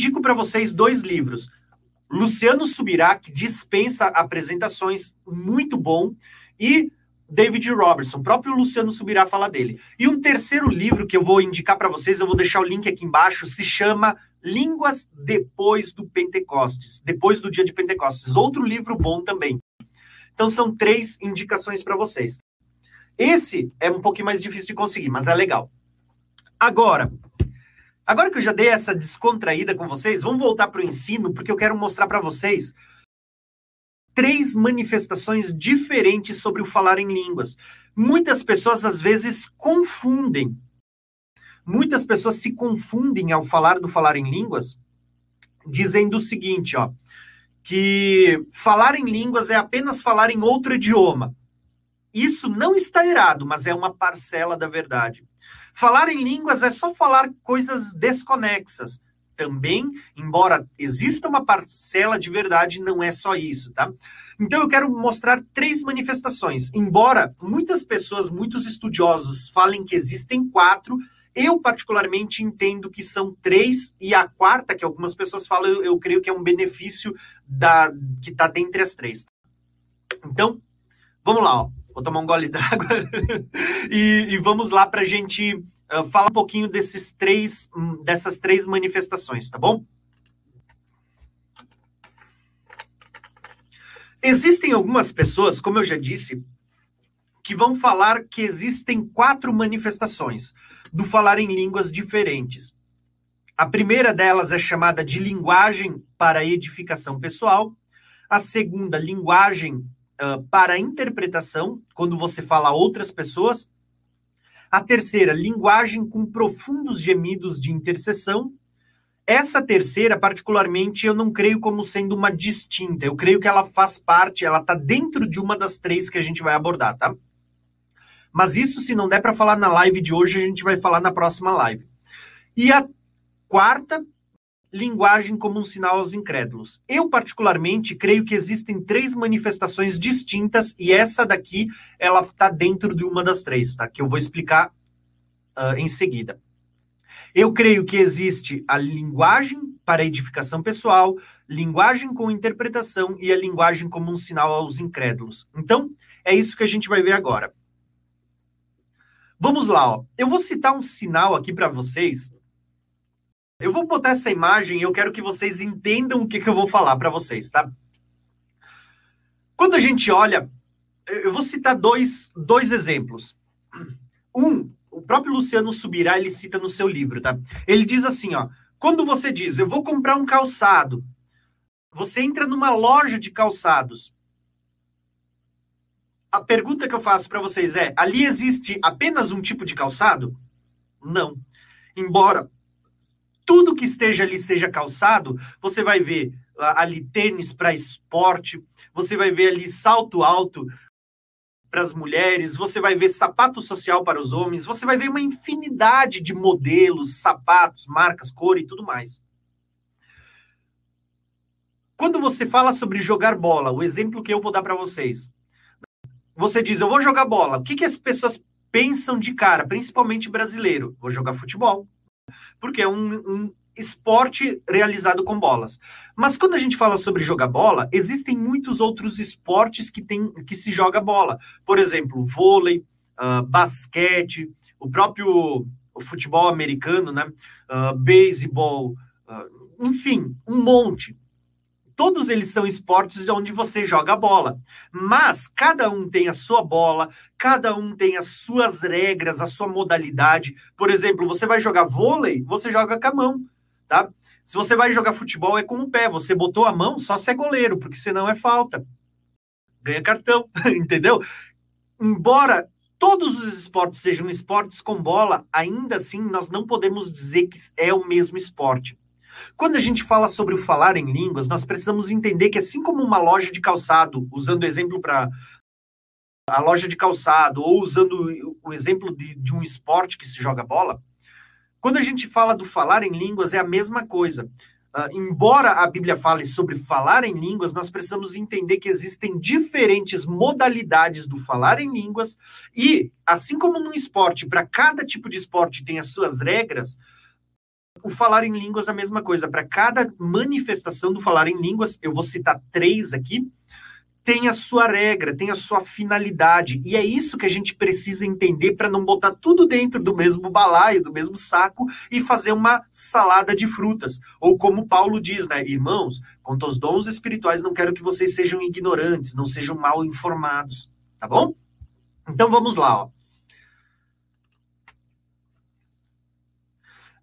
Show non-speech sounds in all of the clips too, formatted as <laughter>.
indico para vocês dois livros. Luciano Subirá, que dispensa apresentações, muito bom, e David Robertson, próprio Luciano Subirá fala dele. E um terceiro livro que eu vou indicar para vocês, eu vou deixar o link aqui embaixo, se chama Línguas Depois do Pentecostes, depois do dia de Pentecostes. Outro livro bom também. Então são três indicações para vocês. Esse é um pouquinho mais difícil de conseguir, mas é legal. Agora, agora que eu já dei essa descontraída com vocês, vamos voltar para o ensino, porque eu quero mostrar para vocês três manifestações diferentes sobre o falar em línguas. Muitas pessoas às vezes confundem. Muitas pessoas se confundem ao falar do falar em línguas, dizendo o seguinte, ó, que falar em línguas é apenas falar em outro idioma. Isso não está errado, mas é uma parcela da verdade. Falar em línguas é só falar coisas desconexas também, embora exista uma parcela de verdade, não é só isso, tá? Então eu quero mostrar três manifestações. Embora muitas pessoas, muitos estudiosos falem que existem quatro, eu particularmente entendo que são três e a quarta, que algumas pessoas falam, eu, eu creio que é um benefício da que está dentre as três. Então, vamos lá, ó. Vou tomar um gole d'água <laughs> e, e, vamos lá para a gente uh, falar um pouquinho desses três, um, dessas três manifestações, tá bom? Existem algumas pessoas, como eu já disse, que vão falar que existem quatro manifestações do falar em línguas diferentes. A primeira delas é chamada de linguagem para edificação pessoal. A segunda, linguagem para interpretação, quando você fala a outras pessoas. A terceira, linguagem com profundos gemidos de intercessão. Essa terceira, particularmente, eu não creio como sendo uma distinta. Eu creio que ela faz parte, ela está dentro de uma das três que a gente vai abordar, tá? Mas isso, se não der para falar na live de hoje, a gente vai falar na próxima live. E a quarta linguagem como um sinal aos incrédulos. Eu, particularmente, creio que existem três manifestações distintas e essa daqui, ela está dentro de uma das três, tá? Que eu vou explicar uh, em seguida. Eu creio que existe a linguagem para edificação pessoal, linguagem com interpretação e a linguagem como um sinal aos incrédulos. Então, é isso que a gente vai ver agora. Vamos lá, ó. Eu vou citar um sinal aqui para vocês eu vou botar essa imagem e eu quero que vocês entendam o que, que eu vou falar para vocês, tá? Quando a gente olha, eu vou citar dois, dois exemplos. Um, o próprio Luciano Subirá, ele cita no seu livro, tá? Ele diz assim, ó, quando você diz, eu vou comprar um calçado, você entra numa loja de calçados. A pergunta que eu faço para vocês é: ali existe apenas um tipo de calçado? Não. Embora tudo que esteja ali seja calçado, você vai ver ali tênis para esporte, você vai ver ali salto alto para as mulheres, você vai ver sapato social para os homens, você vai ver uma infinidade de modelos, sapatos, marcas, cor e tudo mais. Quando você fala sobre jogar bola, o exemplo que eu vou dar para vocês, você diz, eu vou jogar bola. O que, que as pessoas pensam de cara, principalmente brasileiro? Vou jogar futebol porque é um, um esporte realizado com bolas. Mas quando a gente fala sobre jogar bola, existem muitos outros esportes que, tem, que se joga bola. Por exemplo, vôlei, uh, basquete, o próprio futebol americano, né? Uh, beisebol, uh, enfim, um monte. Todos eles são esportes onde você joga bola. Mas cada um tem a sua bola, cada um tem as suas regras, a sua modalidade. Por exemplo, você vai jogar vôlei, você joga com a mão, tá? Se você vai jogar futebol, é com o pé. Você botou a mão, só se é goleiro, porque senão é falta. Ganha cartão, <laughs> entendeu? Embora todos os esportes sejam esportes com bola, ainda assim nós não podemos dizer que é o mesmo esporte. Quando a gente fala sobre o falar em línguas, nós precisamos entender que, assim como uma loja de calçado, usando o exemplo para a loja de calçado, ou usando o exemplo de, de um esporte que se joga bola, quando a gente fala do falar em línguas, é a mesma coisa. Uh, embora a Bíblia fale sobre falar em línguas, nós precisamos entender que existem diferentes modalidades do falar em línguas, e assim como no esporte, para cada tipo de esporte tem as suas regras, O falar em línguas é a mesma coisa. Para cada manifestação do falar em línguas, eu vou citar três aqui, tem a sua regra, tem a sua finalidade. E é isso que a gente precisa entender para não botar tudo dentro do mesmo balaio, do mesmo saco e fazer uma salada de frutas. Ou como Paulo diz, né, irmãos, quanto aos dons espirituais, não quero que vocês sejam ignorantes, não sejam mal informados, tá bom? Então vamos lá, ó.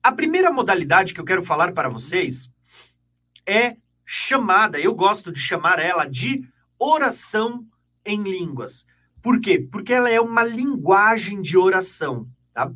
A primeira modalidade que eu quero falar para vocês é chamada, eu gosto de chamar ela de oração em línguas. Por quê? Porque ela é uma linguagem de oração, tá?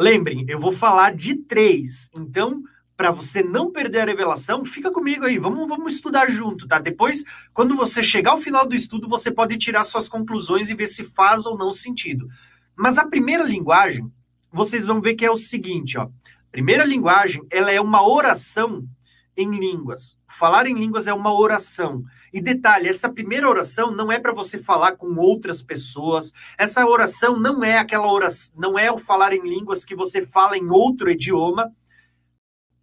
Lembrem, eu vou falar de três. Então, para você não perder a revelação, fica comigo aí, vamos, vamos estudar junto, tá? Depois, quando você chegar ao final do estudo, você pode tirar suas conclusões e ver se faz ou não sentido. Mas a primeira linguagem, vocês vão ver que é o seguinte, ó. Primeira linguagem, ela é uma oração em línguas. Falar em línguas é uma oração. E detalhe, essa primeira oração não é para você falar com outras pessoas. Essa oração não é aquela oração, não é o falar em línguas que você fala em outro idioma.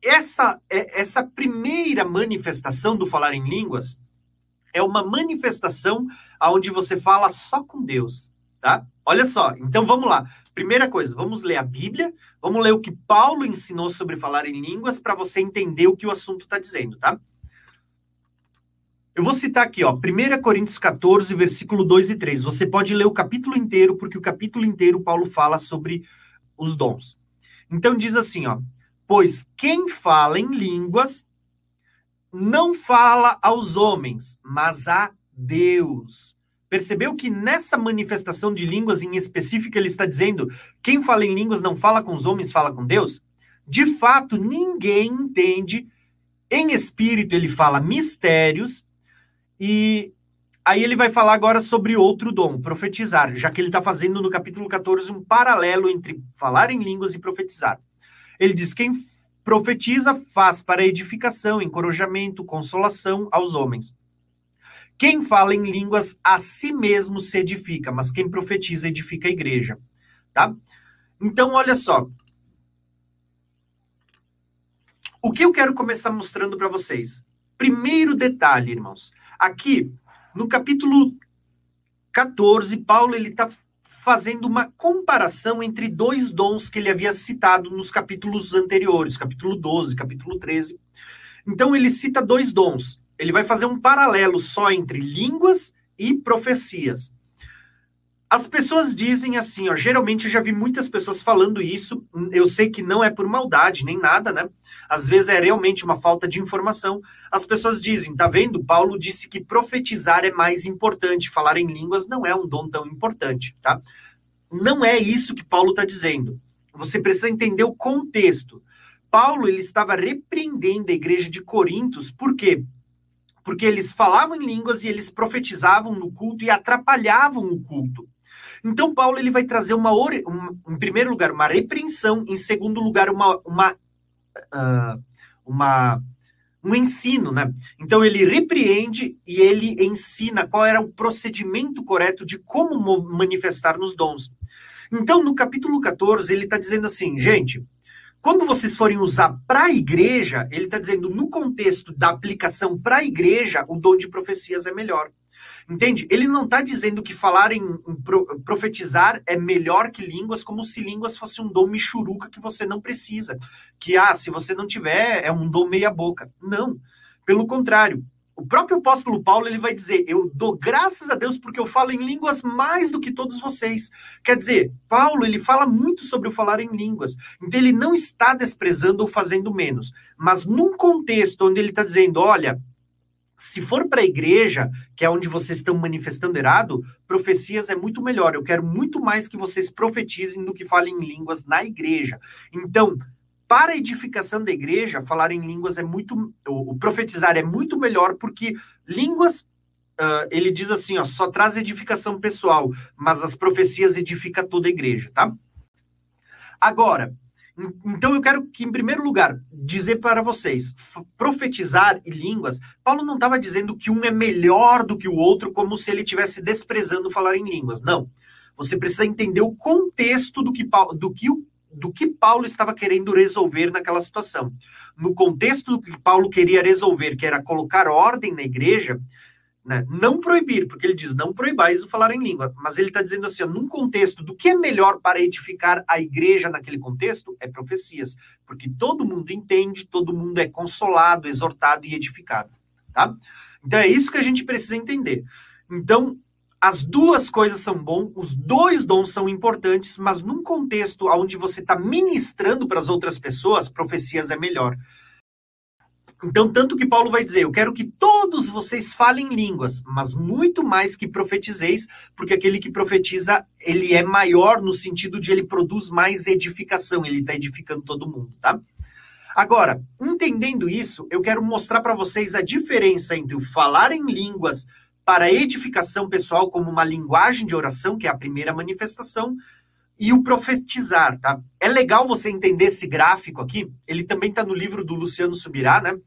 Essa é, essa primeira manifestação do falar em línguas é uma manifestação aonde você fala só com Deus, tá? Olha só, então vamos lá. Primeira coisa, vamos ler a Bíblia, vamos ler o que Paulo ensinou sobre falar em línguas para você entender o que o assunto está dizendo, tá? Eu vou citar aqui, ó, 1 Coríntios 14, versículo 2 e 3. Você pode ler o capítulo inteiro, porque o capítulo inteiro Paulo fala sobre os dons. Então diz assim, ó: Pois quem fala em línguas não fala aos homens, mas a Deus. Percebeu que nessa manifestação de línguas em específico ele está dizendo: quem fala em línguas não fala com os homens, fala com Deus? De fato, ninguém entende. Em espírito, ele fala mistérios e aí ele vai falar agora sobre outro dom, profetizar, já que ele está fazendo no capítulo 14 um paralelo entre falar em línguas e profetizar. Ele diz: quem profetiza faz para edificação, encorajamento, consolação aos homens. Quem fala em línguas a si mesmo se edifica, mas quem profetiza edifica a igreja, tá? Então, olha só. O que eu quero começar mostrando para vocês? Primeiro detalhe, irmãos. Aqui, no capítulo 14, Paulo ele está fazendo uma comparação entre dois dons que ele havia citado nos capítulos anteriores, capítulo 12, capítulo 13. Então ele cita dois dons. Ele vai fazer um paralelo só entre línguas e profecias. As pessoas dizem assim, ó, geralmente eu já vi muitas pessoas falando isso, eu sei que não é por maldade nem nada, né? Às vezes é realmente uma falta de informação. As pessoas dizem, tá vendo? Paulo disse que profetizar é mais importante, falar em línguas não é um dom tão importante, tá? Não é isso que Paulo está dizendo. Você precisa entender o contexto. Paulo ele estava repreendendo a igreja de Corintos, por quê? Porque eles falavam em línguas e eles profetizavam no culto e atrapalhavam o culto. Então, Paulo ele vai trazer uma, uma em primeiro lugar, uma repreensão, em segundo lugar, uma, uma, uh, uma um ensino, né? Então ele repreende e ele ensina qual era o procedimento correto de como manifestar nos dons. Então, no capítulo 14, ele está dizendo assim, gente, quando vocês forem usar para a igreja, ele está dizendo, no contexto da aplicação para a igreja, o dom de profecias é melhor. Entende? Ele não está dizendo que falar em, em profetizar é melhor que línguas, como se línguas fosse um dom michuruca que você não precisa. Que, ah, se você não tiver, é um dom meia-boca. Não. Pelo contrário, o próprio apóstolo Paulo ele vai dizer: Eu dou graças a Deus porque eu falo em línguas mais do que todos vocês. Quer dizer, Paulo ele fala muito sobre o falar em línguas. Então ele não está desprezando ou fazendo menos. Mas num contexto onde ele está dizendo: Olha, se for para a igreja, que é onde vocês estão manifestando errado, profecias é muito melhor. Eu quero muito mais que vocês profetizem do que falem em línguas na igreja. Então, para a edificação da igreja, falar em línguas é muito. O, profetizar é muito melhor, porque línguas. Uh, ele diz assim, ó, só traz edificação pessoal, mas as profecias edificam toda a igreja, tá? Agora, então eu quero que, em primeiro lugar, dizer para vocês, profetizar e línguas, Paulo não estava dizendo que um é melhor do que o outro, como se ele estivesse desprezando falar em línguas. Não. Você precisa entender o contexto do que, do que o do que Paulo estava querendo resolver naquela situação. No contexto do que Paulo queria resolver, que era colocar ordem na igreja, né? Não proibir, porque ele diz, não proibais o falar em língua. Mas ele está dizendo assim, ó, num contexto do que é melhor para edificar a igreja naquele contexto, é profecias. Porque todo mundo entende, todo mundo é consolado, exortado e edificado. Tá? Então é isso que a gente precisa entender. Então, as duas coisas são bom, os dois dons são importantes, mas num contexto onde você está ministrando para as outras pessoas, profecias é melhor. Então, tanto que Paulo vai dizer: Eu quero que todos vocês falem línguas, mas muito mais que profetizeis, porque aquele que profetiza, ele é maior no sentido de ele produz mais edificação, ele está edificando todo mundo, tá? Agora, entendendo isso, eu quero mostrar para vocês a diferença entre o falar em línguas para edificação pessoal, como uma linguagem de oração, que é a primeira manifestação, e o profetizar, tá? É legal você entender esse gráfico aqui, ele também está no livro do Luciano Subirá, né?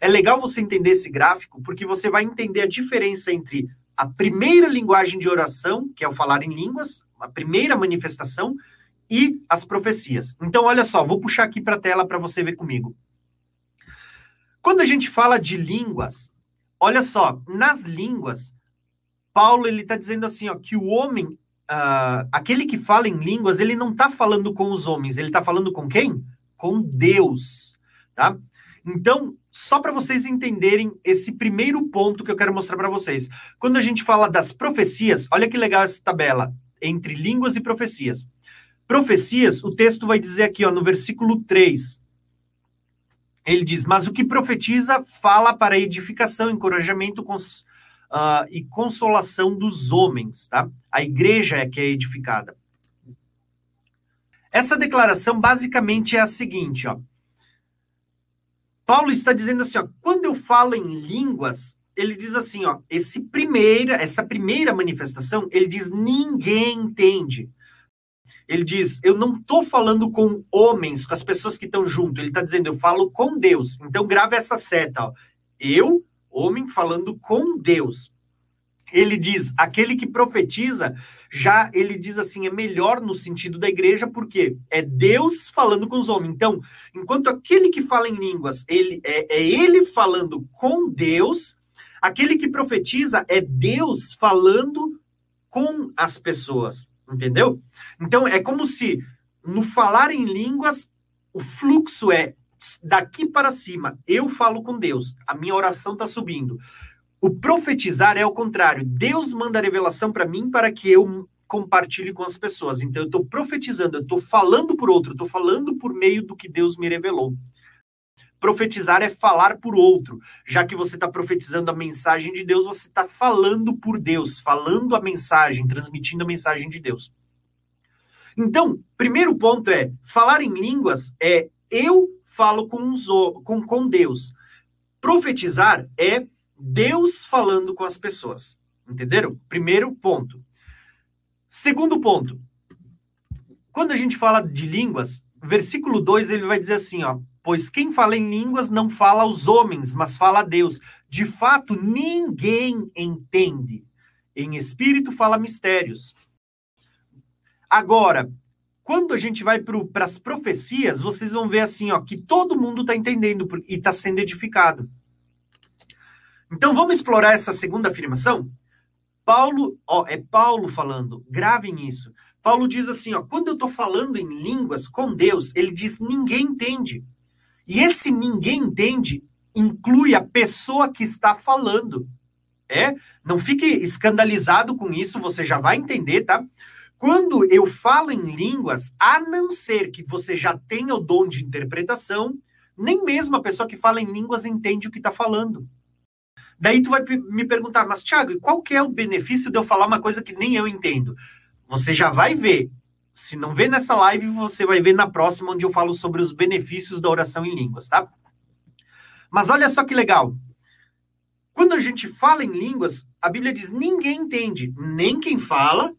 É legal você entender esse gráfico, porque você vai entender a diferença entre a primeira linguagem de oração, que é o falar em línguas, a primeira manifestação, e as profecias. Então, olha só, vou puxar aqui para a tela para você ver comigo. Quando a gente fala de línguas, olha só, nas línguas, Paulo ele está dizendo assim, ó, que o homem uh, aquele que fala em línguas, ele não está falando com os homens, ele está falando com quem? Com Deus, tá? Então, só para vocês entenderem esse primeiro ponto que eu quero mostrar para vocês. Quando a gente fala das profecias, olha que legal essa tabela entre línguas e profecias. Profecias, o texto vai dizer aqui, ó, no versículo 3. Ele diz: Mas o que profetiza fala para edificação, encorajamento, cons uh, e consolação dos homens, tá? A igreja é que é edificada. Essa declaração basicamente é a seguinte, ó. Paulo está dizendo assim, ó, quando eu falo em línguas, ele diz assim, ó, esse primeira, essa primeira manifestação, ele diz ninguém entende. Ele diz, eu não estou falando com homens, com as pessoas que estão junto. Ele está dizendo, eu falo com Deus. Então grave essa seta, ó. Eu homem falando com Deus. Ele diz, aquele que profetiza, já ele diz assim, é melhor no sentido da igreja, porque é Deus falando com os homens. Então, enquanto aquele que fala em línguas, ele é, é ele falando com Deus, aquele que profetiza é Deus falando com as pessoas, entendeu? Então, é como se no falar em línguas, o fluxo é daqui para cima, eu falo com Deus, a minha oração está subindo. O profetizar é o contrário. Deus manda a revelação para mim para que eu compartilhe com as pessoas. Então eu estou profetizando, eu estou falando por outro, estou falando por meio do que Deus me revelou. Profetizar é falar por outro. Já que você está profetizando a mensagem de Deus, você está falando por Deus, falando a mensagem, transmitindo a mensagem de Deus. Então, primeiro ponto é: falar em línguas é eu falo com, os, com, com Deus. Profetizar é Deus falando com as pessoas. Entenderam? Primeiro ponto. Segundo ponto. Quando a gente fala de línguas, versículo 2 ele vai dizer assim, ó: "Pois quem fala em línguas não fala aos homens, mas fala a Deus. De fato, ninguém entende. Em espírito fala mistérios." Agora, quando a gente vai para as profecias, vocês vão ver assim, ó, que todo mundo está entendendo e está sendo edificado. Então vamos explorar essa segunda afirmação? Paulo, ó, é Paulo falando, gravem isso. Paulo diz assim, ó, quando eu estou falando em línguas com Deus, ele diz ninguém entende. E esse ninguém entende inclui a pessoa que está falando. É? Não fique escandalizado com isso, você já vai entender, tá? Quando eu falo em línguas, a não ser que você já tenha o dom de interpretação, nem mesmo a pessoa que fala em línguas entende o que está falando. Daí tu vai me perguntar, mas Thiago, qual que é o benefício de eu falar uma coisa que nem eu entendo? Você já vai ver. Se não vê nessa live, você vai ver na próxima, onde eu falo sobre os benefícios da oração em línguas, tá? Mas olha só que legal. Quando a gente fala em línguas, a Bíblia diz: ninguém entende, nem quem fala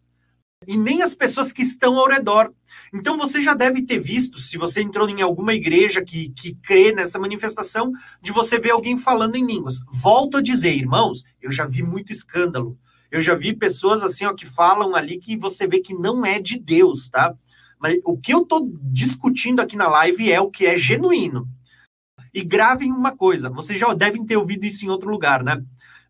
e nem as pessoas que estão ao redor. Então você já deve ter visto, se você entrou em alguma igreja que, que crê nessa manifestação, de você ver alguém falando em línguas. Volto a dizer, irmãos, eu já vi muito escândalo. Eu já vi pessoas assim, ó, que falam ali que você vê que não é de Deus, tá? Mas o que eu estou discutindo aqui na live é o que é genuíno. E gravem uma coisa, vocês já devem ter ouvido isso em outro lugar, né?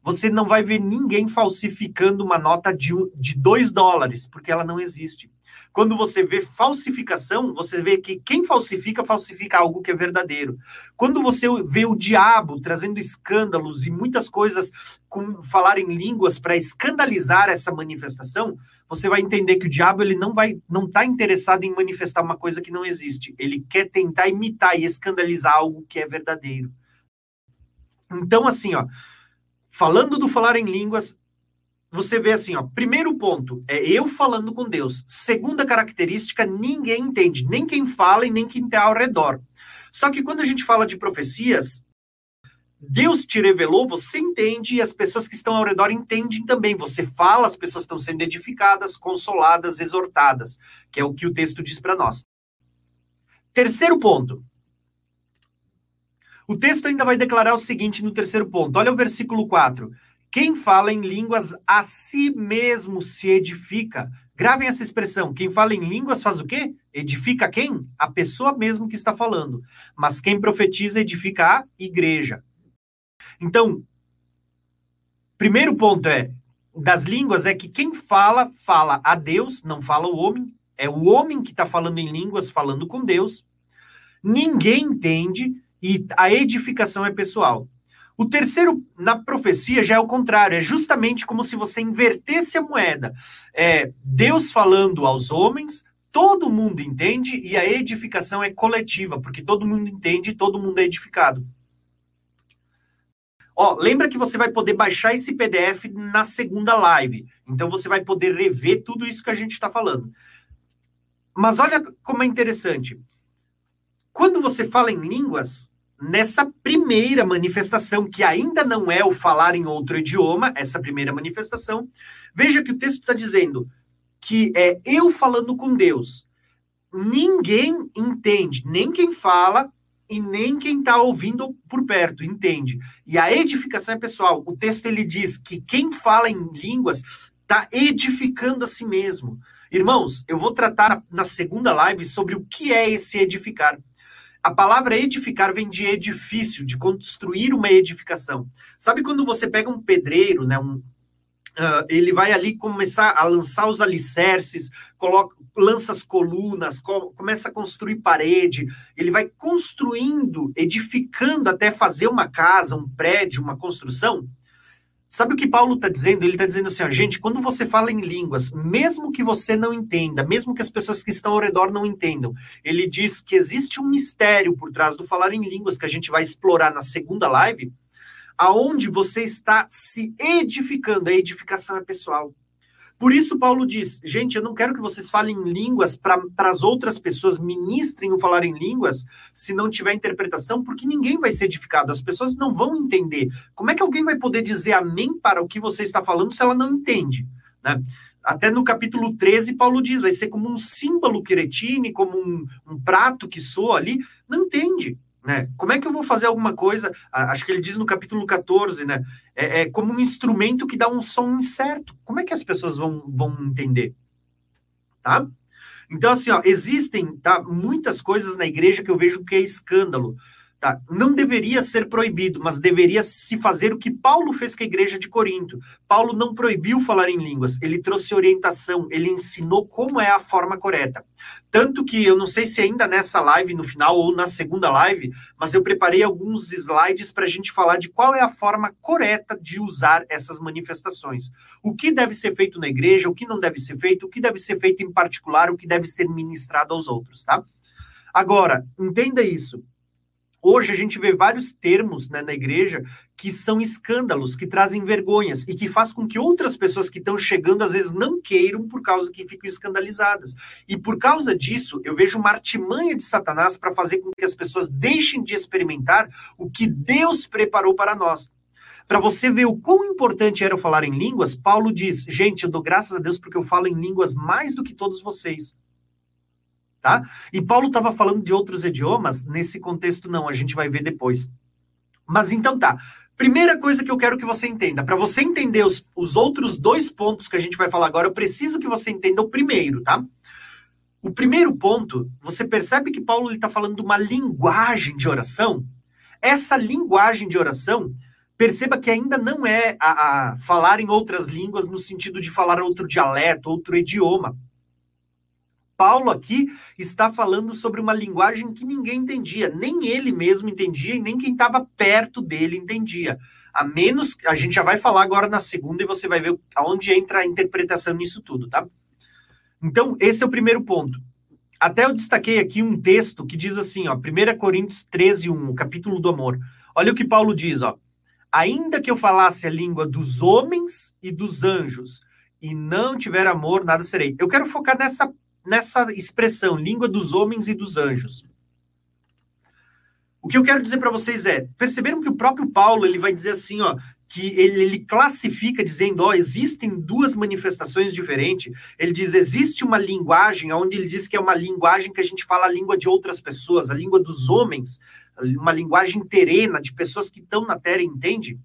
Você não vai ver ninguém falsificando uma nota de, de dois dólares, porque ela não existe. Quando você vê falsificação, você vê que quem falsifica, falsifica algo que é verdadeiro. Quando você vê o diabo trazendo escândalos e muitas coisas com falar em línguas para escandalizar essa manifestação, você vai entender que o diabo ele não vai não está interessado em manifestar uma coisa que não existe. Ele quer tentar imitar e escandalizar algo que é verdadeiro. Então assim, ó, falando do falar em línguas, você vê assim, ó, primeiro ponto é eu falando com Deus. Segunda característica, ninguém entende, nem quem fala e nem quem está ao redor. Só que quando a gente fala de profecias, Deus te revelou, você entende e as pessoas que estão ao redor entendem também. Você fala, as pessoas estão sendo edificadas, consoladas, exortadas, que é o que o texto diz para nós. Terceiro ponto. O texto ainda vai declarar o seguinte no terceiro ponto. Olha o versículo 4. Quem fala em línguas a si mesmo se edifica. Gravem essa expressão. Quem fala em línguas faz o quê? Edifica quem? A pessoa mesmo que está falando. Mas quem profetiza edifica a igreja. Então, primeiro ponto é das línguas é que quem fala fala a Deus, não fala o homem. É o homem que está falando em línguas, falando com Deus. Ninguém entende e a edificação é pessoal. O terceiro, na profecia, já é o contrário, é justamente como se você invertesse a moeda. É Deus falando aos homens, todo mundo entende, e a edificação é coletiva, porque todo mundo entende e todo mundo é edificado. Ó, lembra que você vai poder baixar esse PDF na segunda live. Então você vai poder rever tudo isso que a gente está falando. Mas olha como é interessante. Quando você fala em línguas, nessa primeira manifestação, que ainda não é o falar em outro idioma, essa primeira manifestação, veja que o texto está dizendo que é eu falando com Deus. Ninguém entende, nem quem fala e nem quem está ouvindo por perto entende. E a edificação é pessoal. O texto ele diz que quem fala em línguas está edificando a si mesmo. Irmãos, eu vou tratar na segunda live sobre o que é esse edificar. A palavra edificar vem de edifício, de construir uma edificação. Sabe quando você pega um pedreiro, né, um, uh, ele vai ali começar a lançar os alicerces, coloca, lança as colunas, co começa a construir parede, ele vai construindo, edificando até fazer uma casa, um prédio, uma construção. Sabe o que Paulo está dizendo? Ele está dizendo assim, ó, gente, quando você fala em línguas, mesmo que você não entenda, mesmo que as pessoas que estão ao redor não entendam, ele diz que existe um mistério por trás do falar em línguas que a gente vai explorar na segunda live, aonde você está se edificando. A edificação é pessoal. Por isso, Paulo diz: gente, eu não quero que vocês falem línguas para as outras pessoas ministrem o falar em línguas se não tiver interpretação, porque ninguém vai ser edificado, as pessoas não vão entender. Como é que alguém vai poder dizer amém para o que você está falando se ela não entende? Né? Até no capítulo 13, Paulo diz: vai ser como um símbolo quiretine, como um, um prato que soa ali. Não entende. Né? Como é que eu vou fazer alguma coisa? Acho que ele diz no capítulo 14, né? É, é, como um instrumento que dá um som incerto. Como é que as pessoas vão, vão entender? Tá? Então, assim, ó, existem tá, muitas coisas na igreja que eu vejo que é escândalo. Tá? Não deveria ser proibido, mas deveria se fazer o que Paulo fez com a igreja de Corinto. Paulo não proibiu falar em línguas, ele trouxe orientação, ele ensinou como é a forma correta. Tanto que eu não sei se ainda nessa live no final ou na segunda live, mas eu preparei alguns slides para a gente falar de qual é a forma correta de usar essas manifestações. O que deve ser feito na igreja, o que não deve ser feito, o que deve ser feito em particular, o que deve ser ministrado aos outros, tá? Agora, entenda isso. Hoje a gente vê vários termos né, na igreja que são escândalos, que trazem vergonhas e que faz com que outras pessoas que estão chegando às vezes não queiram por causa que ficam escandalizadas. E por causa disso, eu vejo uma artimanha de Satanás para fazer com que as pessoas deixem de experimentar o que Deus preparou para nós. Para você ver o quão importante era eu falar em línguas, Paulo diz: gente, eu dou graças a Deus porque eu falo em línguas mais do que todos vocês tá? E Paulo estava falando de outros idiomas, nesse contexto não, a gente vai ver depois. Mas então tá. Primeira coisa que eu quero que você entenda, para você entender os, os outros dois pontos que a gente vai falar agora, eu preciso que você entenda o primeiro, tá? o primeiro ponto, você percebe que Paulo está falando de uma linguagem de oração? Essa linguagem de oração, perceba que ainda não é a, a falar em outras línguas no sentido de falar outro dialeto, outro idioma. Paulo aqui está falando sobre uma linguagem que ninguém entendia, nem ele mesmo entendia e nem quem estava perto dele entendia. A menos, a gente já vai falar agora na segunda e você vai ver aonde entra a interpretação nisso tudo, tá? Então, esse é o primeiro ponto. Até eu destaquei aqui um texto que diz assim, ó, 1 Coríntios 13, 1, capítulo do amor. Olha o que Paulo diz, ó. Ainda que eu falasse a língua dos homens e dos anjos, e não tiver amor, nada serei. Eu quero focar nessa nessa expressão, língua dos homens e dos anjos. O que eu quero dizer para vocês é, perceberam que o próprio Paulo ele vai dizer assim, ó, que ele, ele classifica dizendo, ó, existem duas manifestações diferentes. Ele diz, existe uma linguagem, onde ele diz que é uma linguagem que a gente fala a língua de outras pessoas, a língua dos homens, uma linguagem terrena, de pessoas que estão na terra, entende?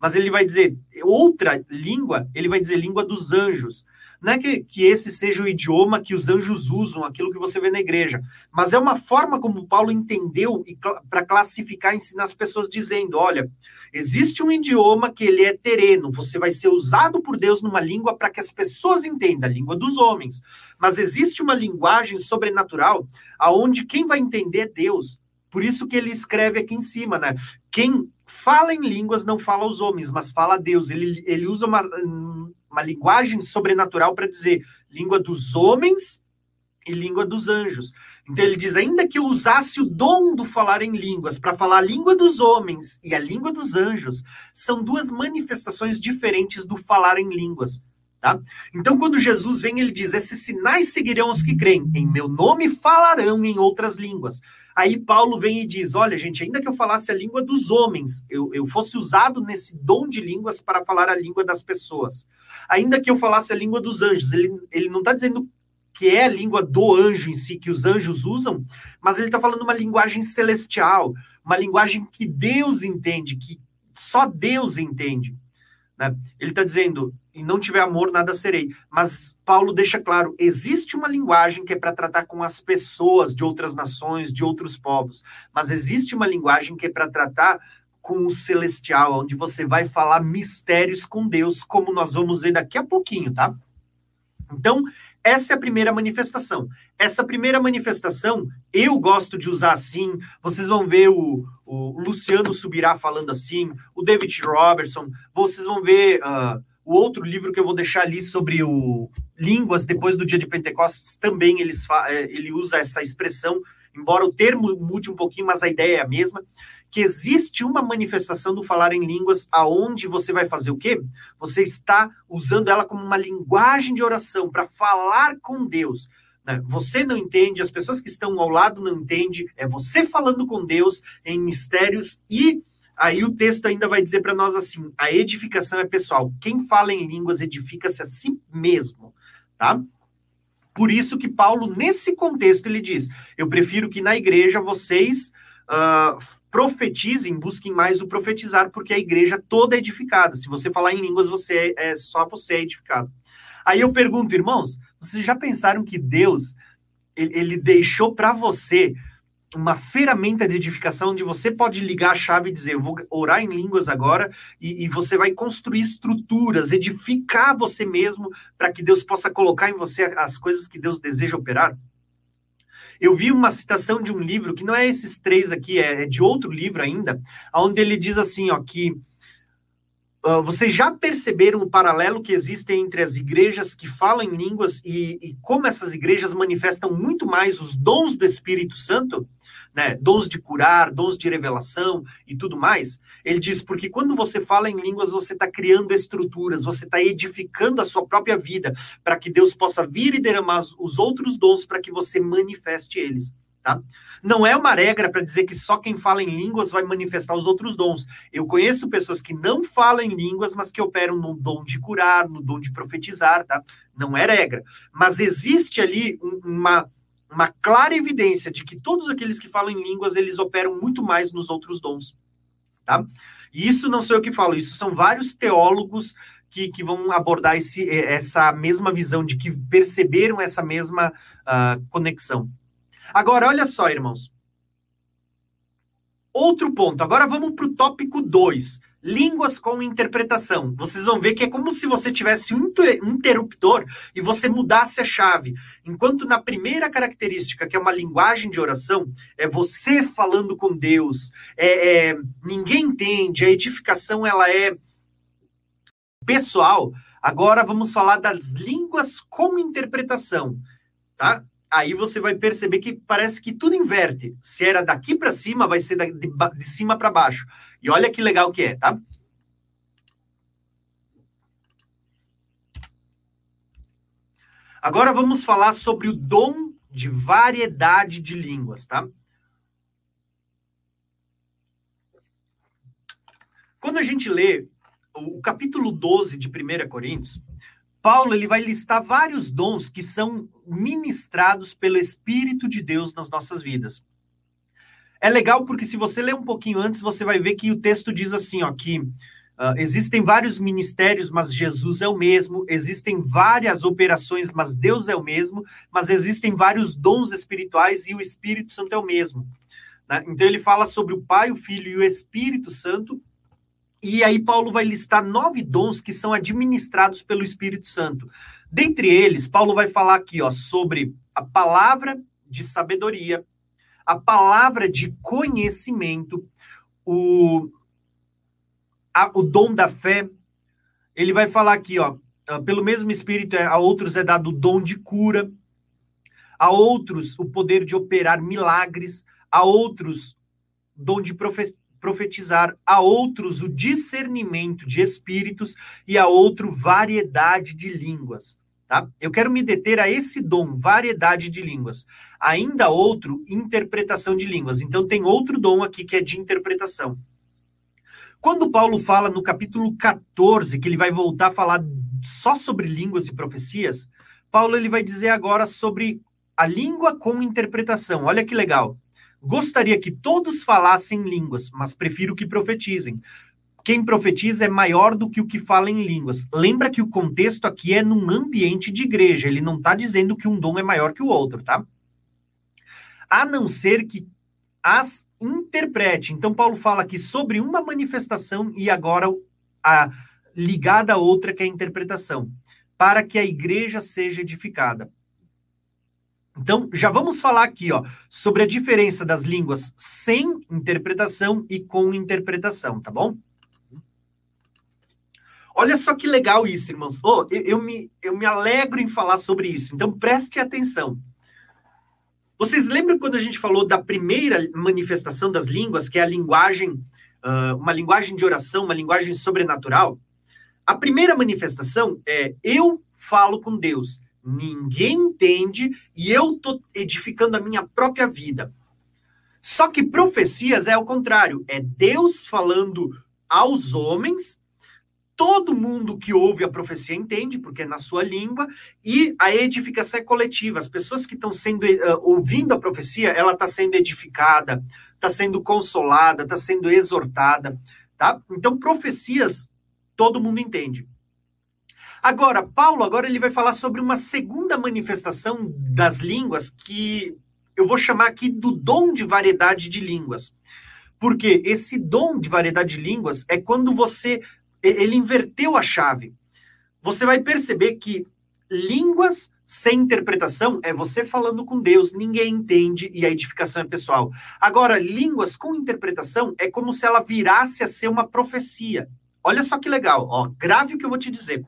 Mas ele vai dizer outra língua, ele vai dizer língua dos anjos. Não é que, que esse seja o idioma que os anjos usam, aquilo que você vê na igreja, mas é uma forma como Paulo entendeu para classificar e ensinar as pessoas, dizendo: olha, existe um idioma que ele é terreno, você vai ser usado por Deus numa língua para que as pessoas entendam, a língua dos homens. Mas existe uma linguagem sobrenatural aonde quem vai entender é Deus. Por isso que ele escreve aqui em cima, né? Quem fala em línguas não fala aos homens, mas fala a Deus. Ele, ele usa uma uma linguagem sobrenatural para dizer língua dos homens e língua dos anjos. Então ele diz: ainda que eu usasse o dom do falar em línguas para falar a língua dos homens e a língua dos anjos, são duas manifestações diferentes do falar em línguas. Tá? Então, quando Jesus vem, ele diz: Esses sinais seguirão os que creem, em meu nome falarão em outras línguas. Aí Paulo vem e diz: Olha, gente, ainda que eu falasse a língua dos homens, eu, eu fosse usado nesse dom de línguas para falar a língua das pessoas. Ainda que eu falasse a língua dos anjos, ele, ele não está dizendo que é a língua do anjo em si, que os anjos usam, mas ele está falando uma linguagem celestial, uma linguagem que Deus entende, que só Deus entende. Né? Ele está dizendo: e não tiver amor, nada serei. Mas Paulo deixa claro: existe uma linguagem que é para tratar com as pessoas de outras nações, de outros povos, mas existe uma linguagem que é para tratar com o celestial, onde você vai falar mistérios com Deus, como nós vamos ver daqui a pouquinho, tá? Então, essa é a primeira manifestação. Essa primeira manifestação, eu gosto de usar assim. Vocês vão ver o, o Luciano Subirá falando assim, o David Robertson, vocês vão ver. Uh, o outro livro que eu vou deixar ali sobre o línguas depois do dia de Pentecostes também eles é, ele usa essa expressão, embora o termo mude um pouquinho, mas a ideia é a mesma, que existe uma manifestação do falar em línguas aonde você vai fazer o quê? Você está usando ela como uma linguagem de oração para falar com Deus. Né? Você não entende, as pessoas que estão ao lado não entendem, é você falando com Deus em mistérios e Aí o texto ainda vai dizer para nós assim: a edificação é pessoal. Quem fala em línguas edifica-se a si mesmo, tá? Por isso que Paulo, nesse contexto, ele diz: eu prefiro que na igreja vocês uh, profetizem, busquem mais o profetizar, porque a igreja toda é edificada. Se você falar em línguas, você é, é só você é edificado. Aí eu pergunto, irmãos, vocês já pensaram que Deus ele, ele deixou para você uma ferramenta de edificação onde você pode ligar a chave e dizer, eu vou orar em línguas agora, e, e você vai construir estruturas, edificar você mesmo, para que Deus possa colocar em você as coisas que Deus deseja operar? Eu vi uma citação de um livro, que não é esses três aqui, é, é de outro livro ainda, onde ele diz assim, ó, que uh, vocês já perceberam o paralelo que existe entre as igrejas que falam em línguas e, e como essas igrejas manifestam muito mais os dons do Espírito Santo? Né, dons de curar, dons de revelação e tudo mais. Ele diz, porque quando você fala em línguas, você está criando estruturas, você está edificando a sua própria vida, para que Deus possa vir e derramar os outros dons para que você manifeste eles. Tá? Não é uma regra para dizer que só quem fala em línguas vai manifestar os outros dons. Eu conheço pessoas que não falam em línguas, mas que operam no dom de curar, no dom de profetizar, tá? Não é regra. Mas existe ali uma, uma clara evidência de que todos aqueles que falam em línguas, eles operam muito mais nos outros dons, tá? E isso não sou eu que falo, isso são vários teólogos que, que vão abordar esse, essa mesma visão, de que perceberam essa mesma uh, conexão. Agora, olha só, irmãos. Outro ponto. Agora vamos para o tópico 2. Línguas com interpretação. Vocês vão ver que é como se você tivesse um interruptor e você mudasse a chave. Enquanto na primeira característica, que é uma linguagem de oração, é você falando com Deus, é, é ninguém entende, a edificação ela é pessoal. Agora vamos falar das línguas com interpretação, tá? Aí você vai perceber que parece que tudo inverte. Se era daqui para cima, vai ser de, de cima para baixo. E olha que legal que é, tá? Agora vamos falar sobre o dom de variedade de línguas, tá? Quando a gente lê o capítulo 12 de 1 Coríntios, Paulo ele vai listar vários dons que são ministrados pelo Espírito de Deus nas nossas vidas. É legal porque se você ler um pouquinho antes, você vai ver que o texto diz assim, ó, que uh, existem vários ministérios, mas Jesus é o mesmo, existem várias operações, mas Deus é o mesmo, mas existem vários dons espirituais e o Espírito Santo é o mesmo. Né? Então ele fala sobre o Pai, o Filho e o Espírito Santo, e aí Paulo vai listar nove dons que são administrados pelo Espírito Santo. Dentre eles, Paulo vai falar aqui ó, sobre a palavra de sabedoria, a palavra de conhecimento, o, a, o dom da fé. Ele vai falar aqui, ó, ah, pelo mesmo Espírito, a outros é dado o dom de cura, a outros o poder de operar milagres, a outros dom de profetizar, a outros o discernimento de espíritos e a outro variedade de línguas. Tá? Eu quero me deter a esse dom, variedade de línguas. Ainda outro, interpretação de línguas. Então, tem outro dom aqui que é de interpretação. Quando Paulo fala no capítulo 14, que ele vai voltar a falar só sobre línguas e profecias, Paulo ele vai dizer agora sobre a língua com interpretação. Olha que legal. Gostaria que todos falassem línguas, mas prefiro que profetizem, quem profetiza é maior do que o que fala em línguas. Lembra que o contexto aqui é num ambiente de igreja, ele não está dizendo que um dom é maior que o outro, tá? A não ser que as interprete. Então, Paulo fala aqui sobre uma manifestação e agora a ligada a outra que é a interpretação, para que a igreja seja edificada. Então, já vamos falar aqui, ó, sobre a diferença das línguas sem interpretação e com interpretação, tá bom? Olha só que legal isso, irmãos. Oh, eu, eu, me, eu me alegro em falar sobre isso, então preste atenção. Vocês lembram quando a gente falou da primeira manifestação das línguas, que é a linguagem, uh, uma linguagem de oração, uma linguagem sobrenatural? A primeira manifestação é eu falo com Deus. Ninguém entende e eu estou edificando a minha própria vida. Só que profecias é o contrário, é Deus falando aos homens todo mundo que ouve a profecia entende, porque é na sua língua, e a edificação é coletiva. As pessoas que estão sendo uh, ouvindo a profecia, ela está sendo edificada, está sendo consolada, está sendo exortada, tá? Então, profecias, todo mundo entende. Agora, Paulo, agora ele vai falar sobre uma segunda manifestação das línguas que eu vou chamar aqui do dom de variedade de línguas. Porque esse dom de variedade de línguas é quando você ele inverteu a chave. Você vai perceber que línguas sem interpretação é você falando com Deus, ninguém entende e a edificação é pessoal. Agora, línguas com interpretação é como se ela virasse a ser uma profecia. Olha só que legal, ó, grave o que eu vou te dizer.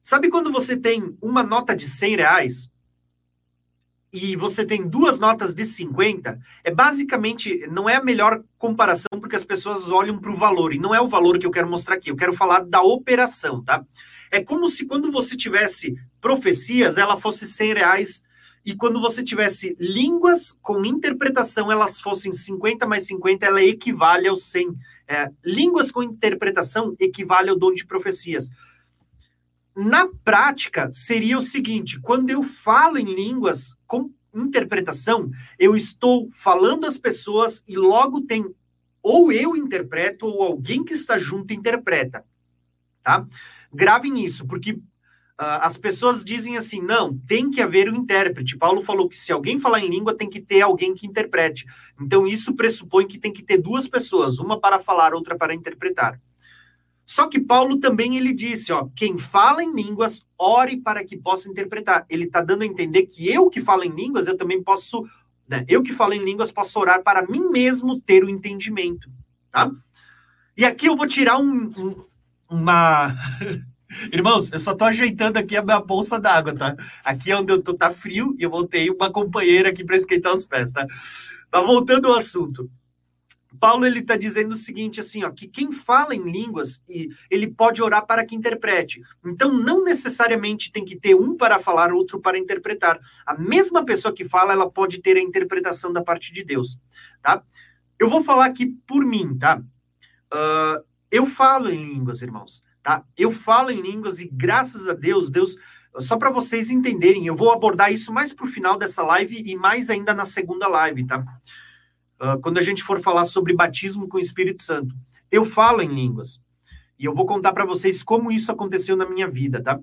Sabe quando você tem uma nota de 100 reais e você tem duas notas de 50, é basicamente, não é a melhor comparação porque as pessoas olham para o valor, e não é o valor que eu quero mostrar aqui, eu quero falar da operação, tá? É como se quando você tivesse profecias, ela fosse 100 reais, e quando você tivesse línguas com interpretação, elas fossem 50 mais 50, ela equivale aos 100. É, línguas com interpretação equivale ao dom de profecias. Na prática, seria o seguinte: quando eu falo em línguas com interpretação, eu estou falando às pessoas e logo tem ou eu interpreto ou alguém que está junto interpreta. tá? Gravem isso, porque uh, as pessoas dizem assim: não, tem que haver um intérprete. Paulo falou que se alguém falar em língua, tem que ter alguém que interprete. Então, isso pressupõe que tem que ter duas pessoas, uma para falar, outra para interpretar. Só que Paulo também ele disse, ó, quem fala em línguas, ore para que possa interpretar. Ele está dando a entender que eu que falo em línguas, eu também posso, né, eu que falo em línguas, posso orar para mim mesmo ter o entendimento, tá? E aqui eu vou tirar um, um uma <laughs> Irmãos, eu só tô ajeitando aqui a minha bolsa d'água, tá? Aqui é onde eu tô, tá frio e eu voltei uma companheira aqui para esquentar os pés, tá? Mas voltando ao assunto. Paulo ele está dizendo o seguinte assim, ó, que quem fala em línguas e ele pode orar para que interprete. Então não necessariamente tem que ter um para falar, outro para interpretar. A mesma pessoa que fala, ela pode ter a interpretação da parte de Deus, tá? Eu vou falar aqui por mim, tá? Uh, eu falo em línguas, irmãos, tá? Eu falo em línguas e graças a Deus, Deus só para vocês entenderem, eu vou abordar isso mais para o final dessa live e mais ainda na segunda live, tá? Uh, quando a gente for falar sobre batismo com o Espírito Santo. Eu falo em línguas. E eu vou contar para vocês como isso aconteceu na minha vida, tá?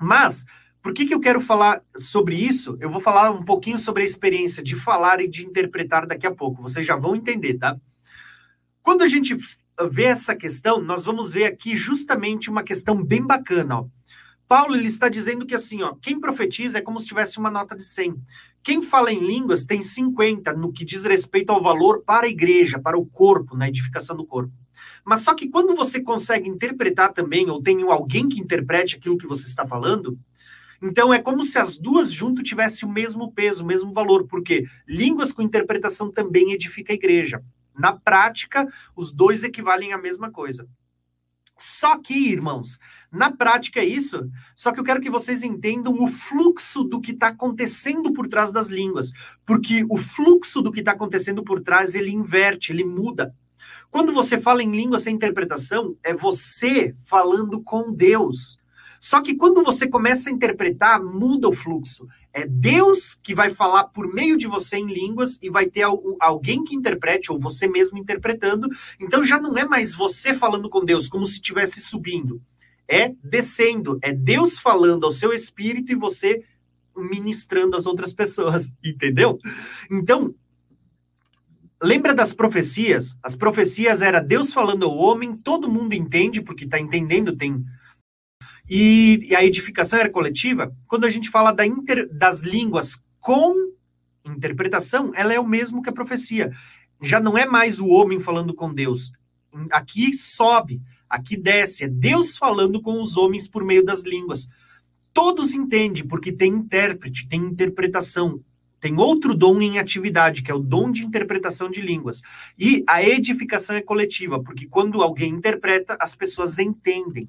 Mas, por que, que eu quero falar sobre isso? Eu vou falar um pouquinho sobre a experiência de falar e de interpretar daqui a pouco. Vocês já vão entender, tá? Quando a gente vê essa questão, nós vamos ver aqui justamente uma questão bem bacana, ó. Paulo ele está dizendo que assim, ó, quem profetiza é como se tivesse uma nota de 100. Quem fala em línguas tem 50 no que diz respeito ao valor para a igreja, para o corpo, na edificação do corpo. Mas só que quando você consegue interpretar também, ou tem alguém que interprete aquilo que você está falando, então é como se as duas juntas tivessem o mesmo peso, o mesmo valor, porque línguas com interpretação também edifica a igreja. Na prática, os dois equivalem à mesma coisa. Só que, irmãos, na prática é isso. Só que eu quero que vocês entendam o fluxo do que está acontecendo por trás das línguas. Porque o fluxo do que está acontecendo por trás, ele inverte, ele muda. Quando você fala em língua sem interpretação, é você falando com Deus. Só que quando você começa a interpretar, muda o fluxo. É Deus que vai falar por meio de você em línguas e vai ter alguém que interprete, ou você mesmo interpretando. Então já não é mais você falando com Deus, como se estivesse subindo. É descendo. É Deus falando ao seu espírito e você ministrando às outras pessoas. <laughs> Entendeu? Então, lembra das profecias? As profecias era Deus falando ao homem, todo mundo entende, porque está entendendo, tem e, e a edificação era coletiva, quando a gente fala da inter, das línguas com interpretação, ela é o mesmo que a profecia. Já não é mais o homem falando com Deus. Aqui sobe, aqui desce. É Deus falando com os homens por meio das línguas. Todos entendem, porque tem intérprete, tem interpretação. Tem outro dom em atividade, que é o dom de interpretação de línguas. E a edificação é coletiva, porque quando alguém interpreta, as pessoas entendem.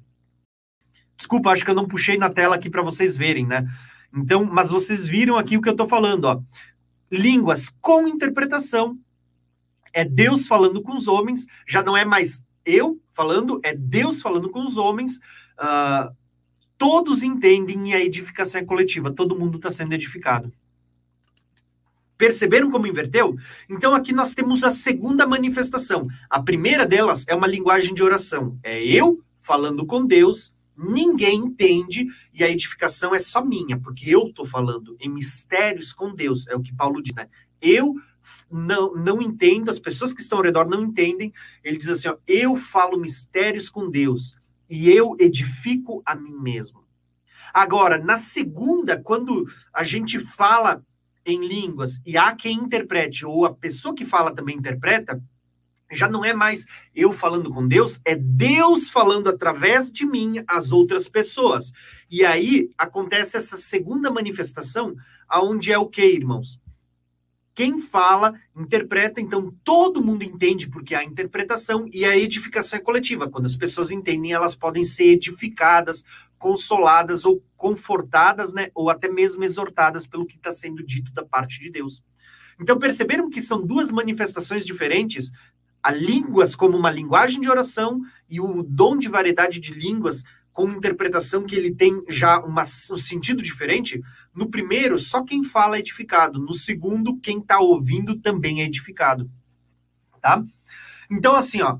Desculpa, acho que eu não puxei na tela aqui para vocês verem, né? Então, mas vocês viram aqui o que eu estou falando, ó. Línguas com interpretação. É Deus falando com os homens, já não é mais eu falando, é Deus falando com os homens. Uh, todos entendem e a edificação é coletiva, todo mundo está sendo edificado. Perceberam como inverteu? Então aqui nós temos a segunda manifestação. A primeira delas é uma linguagem de oração. É eu falando com Deus ninguém entende e a edificação é só minha, porque eu estou falando em mistérios com Deus, é o que Paulo diz, né? Eu não, não entendo, as pessoas que estão ao redor não entendem. Ele diz assim: ó, eu falo mistérios com Deus e eu edifico a mim mesmo. Agora, na segunda, quando a gente fala em línguas e há quem interprete, ou a pessoa que fala também interpreta, já não é mais eu falando com Deus, é Deus falando através de mim às outras pessoas. E aí acontece essa segunda manifestação, aonde é o que, irmãos? Quem fala, interpreta, então todo mundo entende porque há interpretação e a edificação é coletiva. Quando as pessoas entendem, elas podem ser edificadas, consoladas ou confortadas, né? Ou até mesmo exortadas pelo que está sendo dito da parte de Deus. Então, perceberam que são duas manifestações diferentes a línguas como uma linguagem de oração e o dom de variedade de línguas com interpretação que ele tem já uma, um sentido diferente. No primeiro, só quem fala é edificado. No segundo, quem está ouvindo também é edificado. Tá? Então, assim, ó.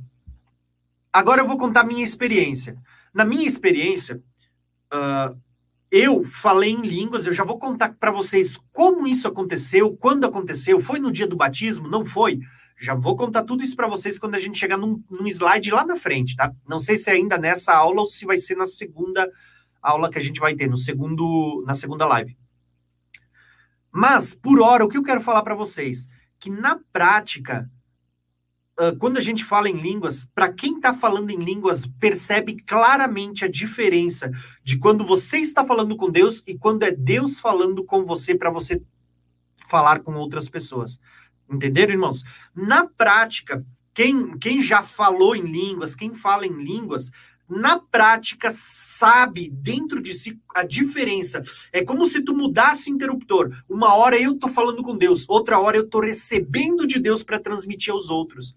Agora eu vou contar minha experiência. Na minha experiência, uh, eu falei em línguas, eu já vou contar para vocês como isso aconteceu, quando aconteceu, foi no dia do batismo, não foi? Já vou contar tudo isso para vocês quando a gente chegar num, num, slide lá na frente, tá? Não sei se é ainda nessa aula ou se vai ser na segunda aula que a gente vai ter, no segundo, na segunda live. Mas, por hora, o que eu quero falar para vocês? Que na prática, quando a gente fala em línguas, para quem está falando em línguas, percebe claramente a diferença de quando você está falando com Deus e quando é Deus falando com você para você falar com outras pessoas. Entenderam, irmãos? Na prática, quem, quem já falou em línguas, quem fala em línguas, na prática sabe dentro de si a diferença. É como se tu mudasse interruptor. Uma hora eu tô falando com Deus, outra hora eu tô recebendo de Deus para transmitir aos outros,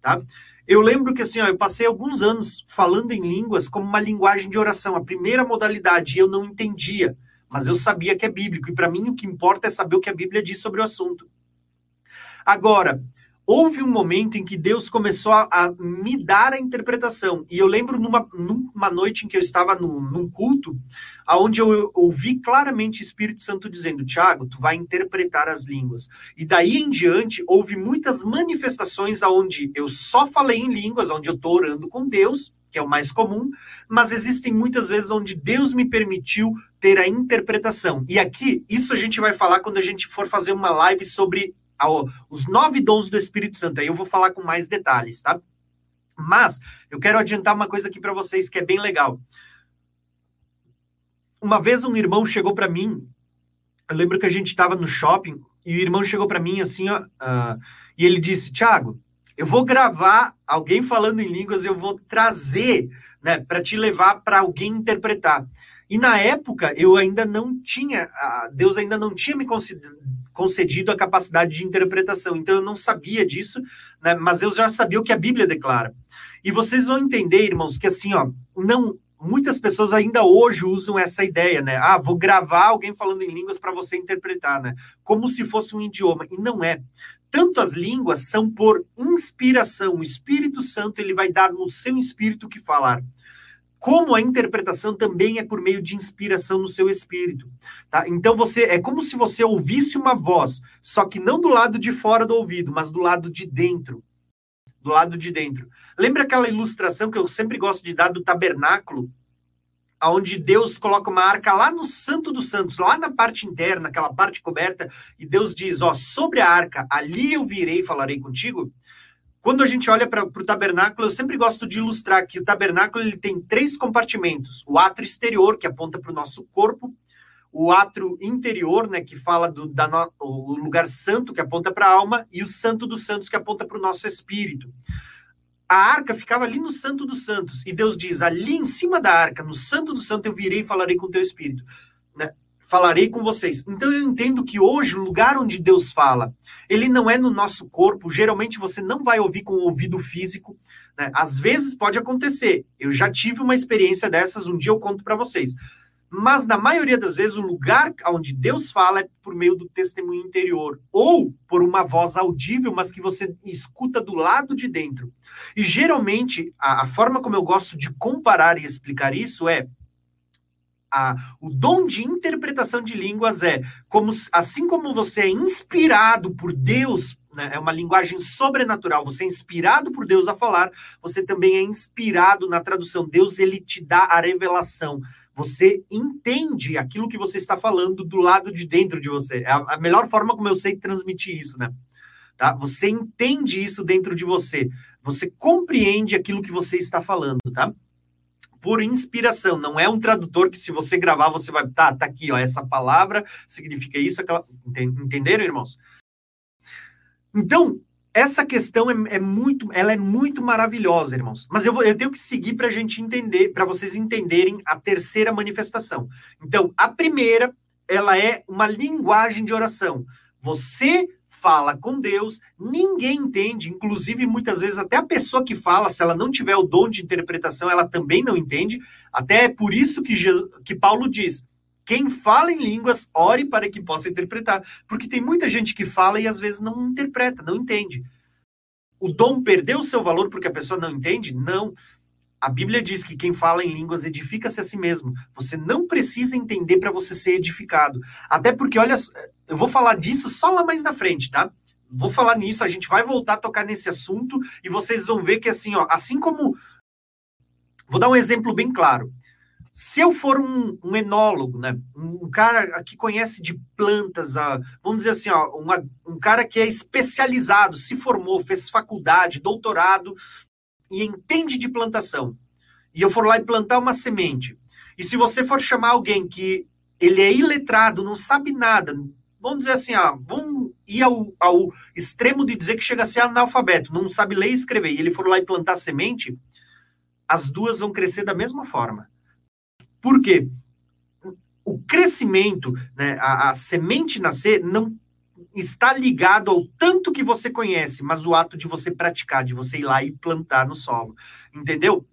tá? Eu lembro que assim, ó, eu passei alguns anos falando em línguas como uma linguagem de oração, a primeira modalidade, eu não entendia, mas eu sabia que é bíblico, e para mim o que importa é saber o que a Bíblia diz sobre o assunto. Agora, houve um momento em que Deus começou a, a, me dar a interpretação. E eu lembro numa, numa noite em que eu estava no, num culto, aonde eu ouvi claramente o Espírito Santo dizendo: Tiago, tu vai interpretar as línguas. E daí em diante, houve muitas manifestações aonde eu só falei em línguas, onde eu estou orando com Deus, que é o mais comum, mas existem muitas vezes onde Deus me permitiu ter a interpretação. E aqui, isso a gente vai falar quando a gente for fazer uma live sobre ao, os nove dons do Espírito Santo. Aí eu vou falar com mais detalhes, tá? Mas eu quero adiantar uma coisa aqui para vocês que é bem legal. Uma vez um irmão chegou para mim, eu lembro que a gente estava no shopping e o irmão chegou para mim assim, ó, uh, e ele disse: Tiago, eu vou gravar alguém falando em línguas, eu vou trazer, né, para te levar para alguém interpretar. E na época eu ainda não tinha, Deus ainda não tinha me concedido a capacidade de interpretação. Então eu não sabia disso, né, mas eu já sabia o que a Bíblia declara. E vocês vão entender, irmãos, que assim, ó, não muitas pessoas ainda hoje usam essa ideia, né? Ah, vou gravar alguém falando em línguas para você interpretar, né? Como se fosse um idioma. E não é. Tanto as línguas são por inspiração. O Espírito Santo ele vai dar no seu espírito que falar como a interpretação também é por meio de inspiração no seu espírito. Tá? Então você é como se você ouvisse uma voz, só que não do lado de fora do ouvido, mas do lado de dentro. Do lado de dentro. Lembra aquela ilustração que eu sempre gosto de dar do tabernáculo, aonde Deus coloca uma arca lá no Santo dos Santos, lá na parte interna, aquela parte coberta, e Deus diz: Ó, sobre a arca, ali eu virei e falarei contigo. Quando a gente olha para o tabernáculo, eu sempre gosto de ilustrar que o tabernáculo ele tem três compartimentos: o átrio exterior, que aponta para o nosso corpo, o átrio interior, né, que fala do da no, o lugar santo, que aponta para a alma, e o santo dos santos, que aponta para o nosso espírito. A arca ficava ali no santo dos santos, e Deus diz: ali em cima da arca, no santo dos santos, eu virei e falarei com o teu espírito. Falarei com vocês. Então eu entendo que hoje o lugar onde Deus fala, ele não é no nosso corpo. Geralmente você não vai ouvir com o ouvido físico. Né? Às vezes pode acontecer. Eu já tive uma experiência dessas. Um dia eu conto para vocês. Mas na maioria das vezes o lugar onde Deus fala é por meio do testemunho interior ou por uma voz audível, mas que você escuta do lado de dentro. E geralmente a, a forma como eu gosto de comparar e explicar isso é a, o dom de interpretação de línguas é como assim como você é inspirado por Deus, né, é uma linguagem sobrenatural, você é inspirado por Deus a falar, você também é inspirado na tradução. Deus ele te dá a revelação. Você entende aquilo que você está falando do lado de dentro de você. É a, a melhor forma como eu sei transmitir isso, né? Tá? Você entende isso dentro de você. Você compreende aquilo que você está falando, tá? Por inspiração, não é um tradutor que se você gravar você vai, tá, tá aqui, ó, essa palavra significa isso, aquela, entenderam, irmãos? Então, essa questão é, é, muito, ela é muito maravilhosa, irmãos. Mas eu, vou, eu tenho que seguir para a gente entender, para vocês entenderem a terceira manifestação. Então, a primeira, ela é uma linguagem de oração. Você fala com Deus, ninguém entende, inclusive muitas vezes até a pessoa que fala, se ela não tiver o dom de interpretação, ela também não entende. Até é por isso que, Jesus, que Paulo diz: quem fala em línguas, ore para que possa interpretar. Porque tem muita gente que fala e às vezes não interpreta, não entende. O dom perdeu seu valor porque a pessoa não entende? Não. A Bíblia diz que quem fala em línguas edifica-se a si mesmo. Você não precisa entender para você ser edificado. Até porque, olha, eu vou falar disso só lá mais na frente, tá? Vou falar nisso, a gente vai voltar a tocar nesse assunto e vocês vão ver que assim, ó, assim como vou dar um exemplo bem claro. Se eu for um, um enólogo, né, um cara que conhece de plantas, uh, vamos dizer assim, ó, uma, um cara que é especializado, se formou, fez faculdade, doutorado e entende de plantação, e eu for lá e plantar uma semente, e se você for chamar alguém que ele é iletrado, não sabe nada, vamos dizer assim, ó, vamos ir ao, ao extremo de dizer que chega a ser analfabeto, não sabe ler e escrever, e ele for lá e plantar semente, as duas vão crescer da mesma forma. Por quê? O crescimento, né, a, a semente nascer, não está ligado ao tanto que você conhece, mas o ato de você praticar, de você ir lá e plantar no solo. Entendeu?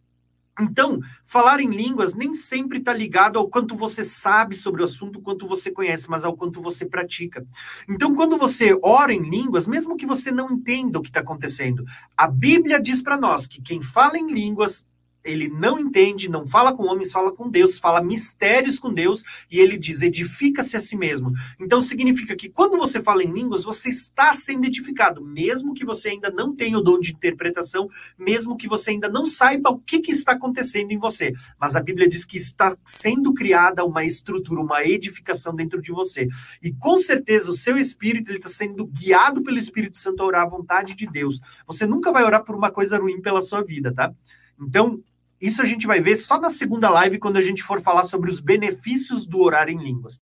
Então, falar em línguas nem sempre está ligado ao quanto você sabe sobre o assunto, quanto você conhece, mas ao quanto você pratica. Então, quando você ora em línguas, mesmo que você não entenda o que está acontecendo, a Bíblia diz para nós que quem fala em línguas ele não entende, não fala com homens, fala com Deus, fala mistérios com Deus, e ele diz: edifica-se a si mesmo. Então significa que quando você fala em línguas, você está sendo edificado, mesmo que você ainda não tenha o dom de interpretação, mesmo que você ainda não saiba o que, que está acontecendo em você. Mas a Bíblia diz que está sendo criada uma estrutura, uma edificação dentro de você. E com certeza o seu espírito ele está sendo guiado pelo Espírito Santo a orar à vontade de Deus. Você nunca vai orar por uma coisa ruim pela sua vida, tá? Então, isso a gente vai ver só na segunda live, quando a gente for falar sobre os benefícios do orar em línguas.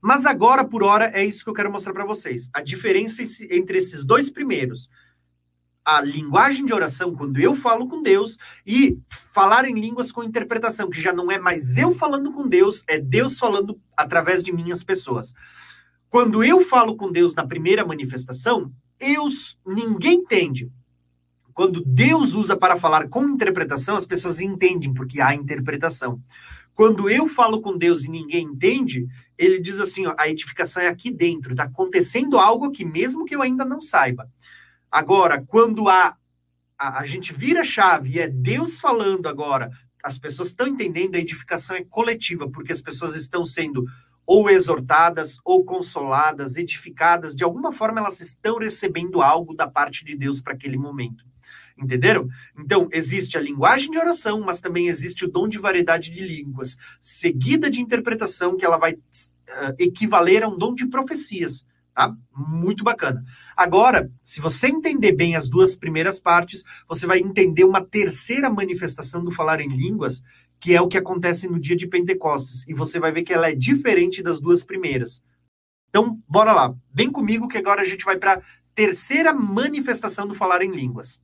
Mas agora, por hora, é isso que eu quero mostrar para vocês. A diferença entre esses dois primeiros. A linguagem de oração, quando eu falo com Deus, e falar em línguas com interpretação, que já não é mais eu falando com Deus, é Deus falando através de minhas pessoas. Quando eu falo com Deus na primeira manifestação, eu, ninguém entende. Quando Deus usa para falar com interpretação, as pessoas entendem, porque há interpretação. Quando eu falo com Deus e ninguém entende, ele diz assim: ó, a edificação é aqui dentro, está acontecendo algo aqui, mesmo que eu ainda não saiba. Agora, quando a, a, a gente vira a chave e é Deus falando agora, as pessoas estão entendendo, a edificação é coletiva, porque as pessoas estão sendo ou exortadas, ou consoladas, edificadas, de alguma forma elas estão recebendo algo da parte de Deus para aquele momento. Entenderam? Então, existe a linguagem de oração, mas também existe o dom de variedade de línguas, seguida de interpretação, que ela vai uh, equivaler a um dom de profecias. Tá? Muito bacana. Agora, se você entender bem as duas primeiras partes, você vai entender uma terceira manifestação do falar em línguas, que é o que acontece no dia de Pentecostes. E você vai ver que ela é diferente das duas primeiras. Então, bora lá. Vem comigo que agora a gente vai para a terceira manifestação do falar em línguas.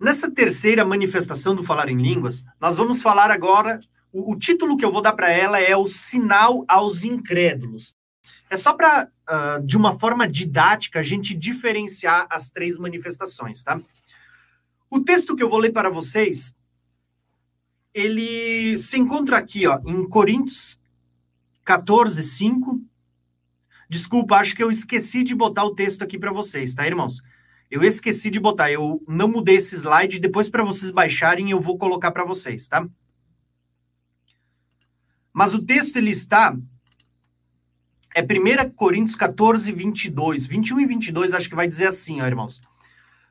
Nessa terceira manifestação do falar em línguas, nós vamos falar agora. O, o título que eu vou dar para ela é o sinal aos incrédulos. É só para, uh, ah, de uma forma didática, a gente diferenciar as três manifestações, tá? O texto que eu vou ler para vocês, ele se encontra aqui, ó, em Coríntios 14, 5. Desculpa, acho que eu esqueci de botar o texto aqui para vocês, tá, irmãos? Eu esqueci de botar, eu não mudei esse slide, depois para vocês baixarem eu vou colocar para vocês, tá? Mas o texto ele está é 1 Coríntios 14, 22, 21 e 22, acho que vai dizer assim, ó, irmãos.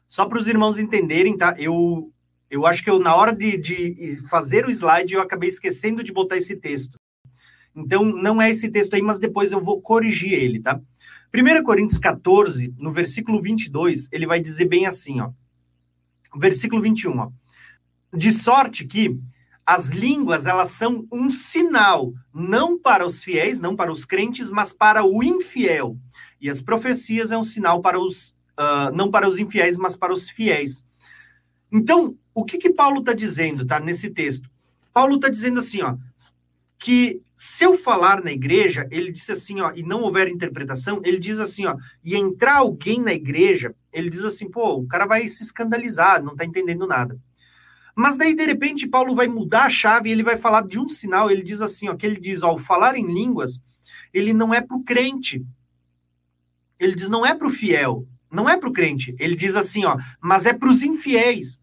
Só para os irmãos entenderem, tá? Eu, eu acho que eu, na hora de, de fazer o slide, eu acabei esquecendo de botar esse texto. Então, não é esse texto aí, mas depois eu vou corrigir ele, tá? 1 Coríntios 14, no versículo 22, ele vai dizer bem assim, ó. Versículo 21, ó. De sorte que as línguas, elas são um sinal, não para os fiéis, não para os crentes, mas para o infiel. E as profecias é um sinal para os, uh, não para os infiéis, mas para os fiéis. Então, o que que Paulo está dizendo, tá, nesse texto? Paulo está dizendo assim, ó, que se eu falar na igreja, ele disse assim, ó, e não houver interpretação, ele diz assim, ó, e entrar alguém na igreja, ele diz assim, pô, o cara vai se escandalizar, não tá entendendo nada. Mas daí, de repente, Paulo vai mudar a chave e ele vai falar de um sinal, ele diz assim, ó, que ele diz, ó, falar em línguas, ele não é para o crente. Ele diz, não é para o fiel. Não é para o crente. Ele diz assim, ó, mas é para os infiéis.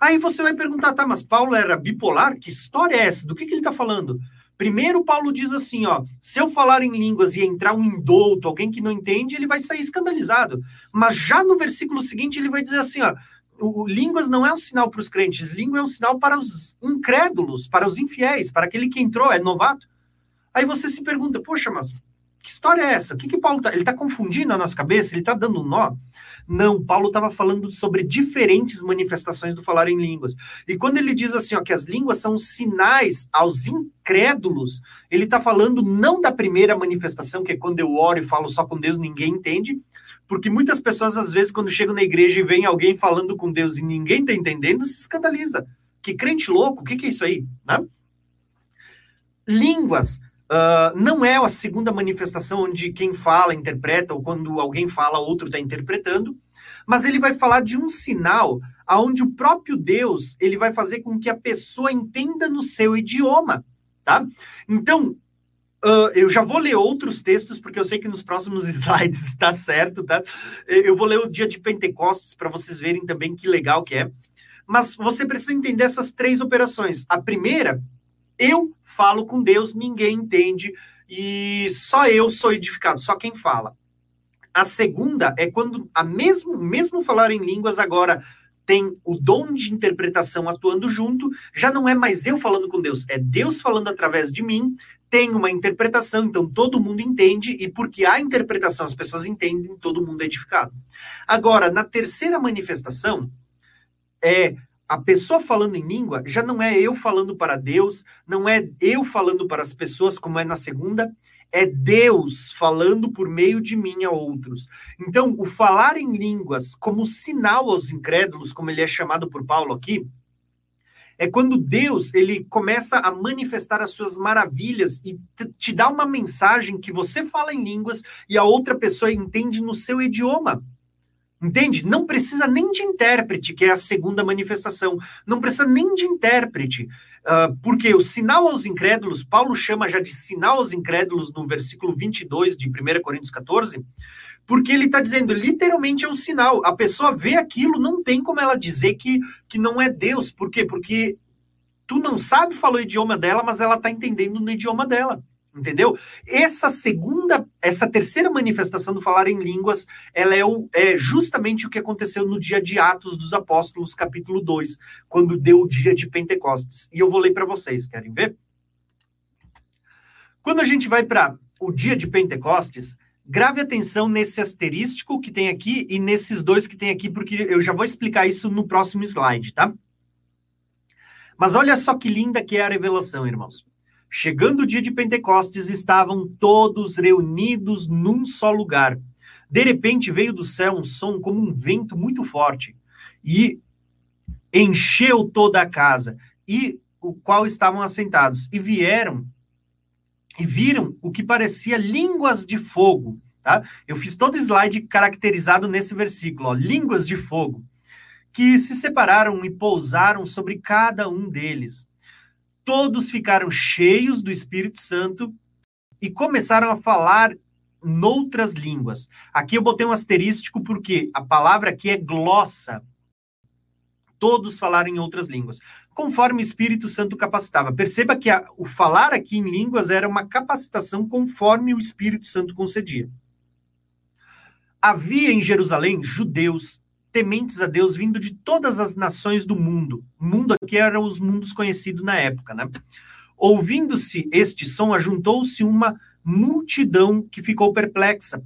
Aí você vai perguntar, tá, mas Paulo era bipolar? Que história é essa? Do que, que ele está falando? Primeiro, Paulo diz assim: ó, se eu falar em línguas e entrar um indouto, alguém que não entende, ele vai sair escandalizado. Mas já no versículo seguinte, ele vai dizer assim: ó, o, línguas não é um sinal para os crentes, língua é um sinal para os incrédulos, para os infiéis, para aquele que entrou, é novato. Aí você se pergunta, poxa, mas que história é essa? O que, que Paulo está? Ele está confundindo a nossa cabeça? Ele está dando um nó? Não, Paulo estava falando sobre diferentes manifestações do falar em línguas. E quando ele diz assim, ó, que as línguas são sinais aos incrédulos, ele está falando não da primeira manifestação, que é quando eu oro e falo só com Deus, ninguém entende, porque muitas pessoas, às vezes, quando chegam na igreja e vem alguém falando com Deus e ninguém está entendendo, se escandaliza. Que crente louco, o que, que é isso aí? Né? Línguas Uh, não é a segunda manifestação onde quem fala interpreta, ou quando alguém fala, outro está interpretando, mas ele vai falar de um sinal aonde o próprio Deus ele vai fazer com que a pessoa entenda no seu idioma, tá? Então, uh, eu já vou ler outros textos, porque eu sei que nos próximos <laughs> slides está certo, tá? Eu vou ler o dia de Pentecostes para vocês verem também que legal que é. Mas você precisa entender essas três operações. A primeira eu falo com Deus, ninguém entende e só eu sou edificado, só quem fala. A segunda é quando a mesmo mesmo falar em línguas agora tem o dom de interpretação atuando junto, já não é mais eu falando com Deus, é Deus falando através de mim, tem uma interpretação, então todo mundo entende, e porque há interpretação, as pessoas entendem, todo mundo é edificado. Agora, na terceira manifestação, é a pessoa falando em língua já não é eu falando para Deus, não é eu falando para as pessoas, como é na segunda, é Deus falando por meio de mim a outros. Então, o falar em línguas como sinal aos incrédulos, como ele é chamado por Paulo aqui, é quando Deus ele começa a manifestar as suas maravilhas e te dá uma mensagem que você fala em línguas e a outra pessoa entende no seu idioma. Entende? Não precisa nem de intérprete, que é a segunda manifestação. Não precisa nem de intérprete. Uh, porque o sinal aos incrédulos, Paulo chama já de sinal aos incrédulos no versículo 22 de 1 Coríntios 14, porque ele está dizendo, literalmente é um sinal. A pessoa vê aquilo, não tem como ela dizer que, que não é Deus. Por quê? Porque tu não sabe falar o idioma dela, mas ela está entendendo no idioma dela. Entendeu? Essa segunda, essa terceira manifestação do falar em línguas, ela é, o, é justamente o que aconteceu no dia de Atos dos Apóstolos, capítulo 2, quando deu o dia de Pentecostes. E eu vou ler para vocês, querem ver? Quando a gente vai para o dia de Pentecostes, grave atenção nesse asterístico que tem aqui e nesses dois que tem aqui, porque eu já vou explicar isso no próximo slide, tá? Mas olha só que linda que é a revelação, irmãos. Chegando o dia de Pentecostes, estavam todos reunidos num só lugar. De repente veio do céu um som como um vento muito forte e encheu toda a casa e o qual estavam assentados e vieram e viram o que parecia línguas de fogo, tá? Eu fiz todo o slide caracterizado nesse versículo, ó, línguas de fogo, que se separaram e pousaram sobre cada um deles todos ficaram cheios do Espírito Santo e começaram a falar noutras línguas. Aqui eu botei um asterístico porque a palavra aqui é glossa. Todos falaram em outras línguas, conforme o Espírito Santo capacitava. Perceba que a, o falar aqui em línguas era uma capacitação conforme o Espírito Santo concedia. Havia em Jerusalém judeus, tementes a Deus vindo de todas as nações do mundo. Mundo aqui eram os mundos conhecidos na época, né? Ouvindo-se este som, ajuntou-se uma multidão que ficou perplexa,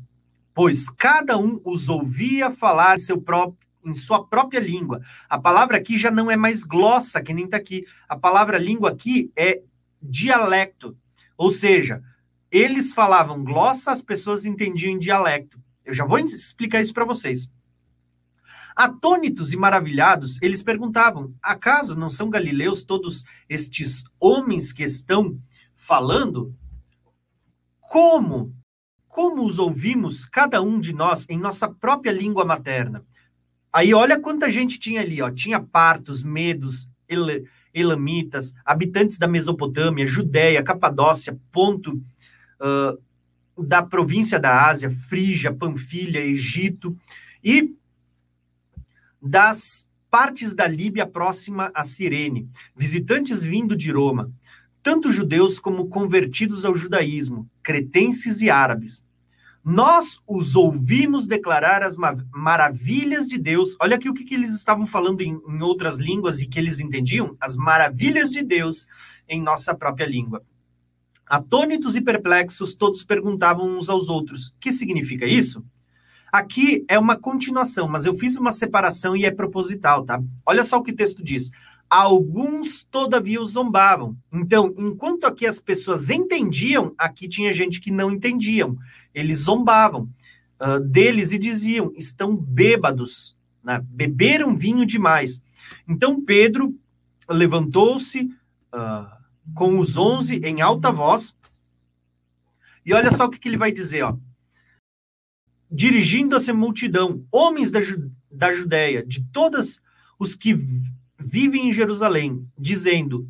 pois cada um os ouvia falar seu próprio, em sua própria língua. A palavra aqui já não é mais glossa, que nem está aqui. A palavra língua aqui é dialecto. Ou seja, eles falavam glossa, as pessoas entendiam em dialecto. Eu já vou explicar isso para vocês. Atônitos e maravilhados, eles perguntavam: acaso não são galileus todos estes homens que estão falando? Como? Como os ouvimos, cada um de nós, em nossa própria língua materna? Aí olha quanta gente tinha ali, ó. Tinha partos, medos, el elamitas, habitantes da Mesopotâmia, Judéia, Capadócia, Ponto, uh, da província da Ásia, Frígia, Panfilha, Egito, E das partes da Líbia próxima a Cirene, visitantes vindo de Roma, tanto judeus como convertidos ao judaísmo, cretenses e árabes. Nós os ouvimos declarar as maravilhas de Deus. Olha aqui o que, eles estavam falando em, em outras línguas e que eles entendiam: as maravilhas de Deus em nossa própria língua. Atônitos e perplexos, todos perguntavam uns aos outros: que significa isso? Aqui é uma continuação, mas eu fiz uma separação e é proposital, tá? Olha só o que o texto diz. Alguns, todavia, os zombavam. Então, enquanto aqui as pessoas entendiam, aqui tinha gente que não entendiam. Eles zombavam uh, deles e diziam: estão bêbados, né? beberam vinho demais. Então, Pedro levantou-se uh, com os onze em alta voz. E olha só o que, que ele vai dizer, ó dirigindo-se multidão, homens da, Ju da Judéia, de todos os que vivem em Jerusalém, dizendo: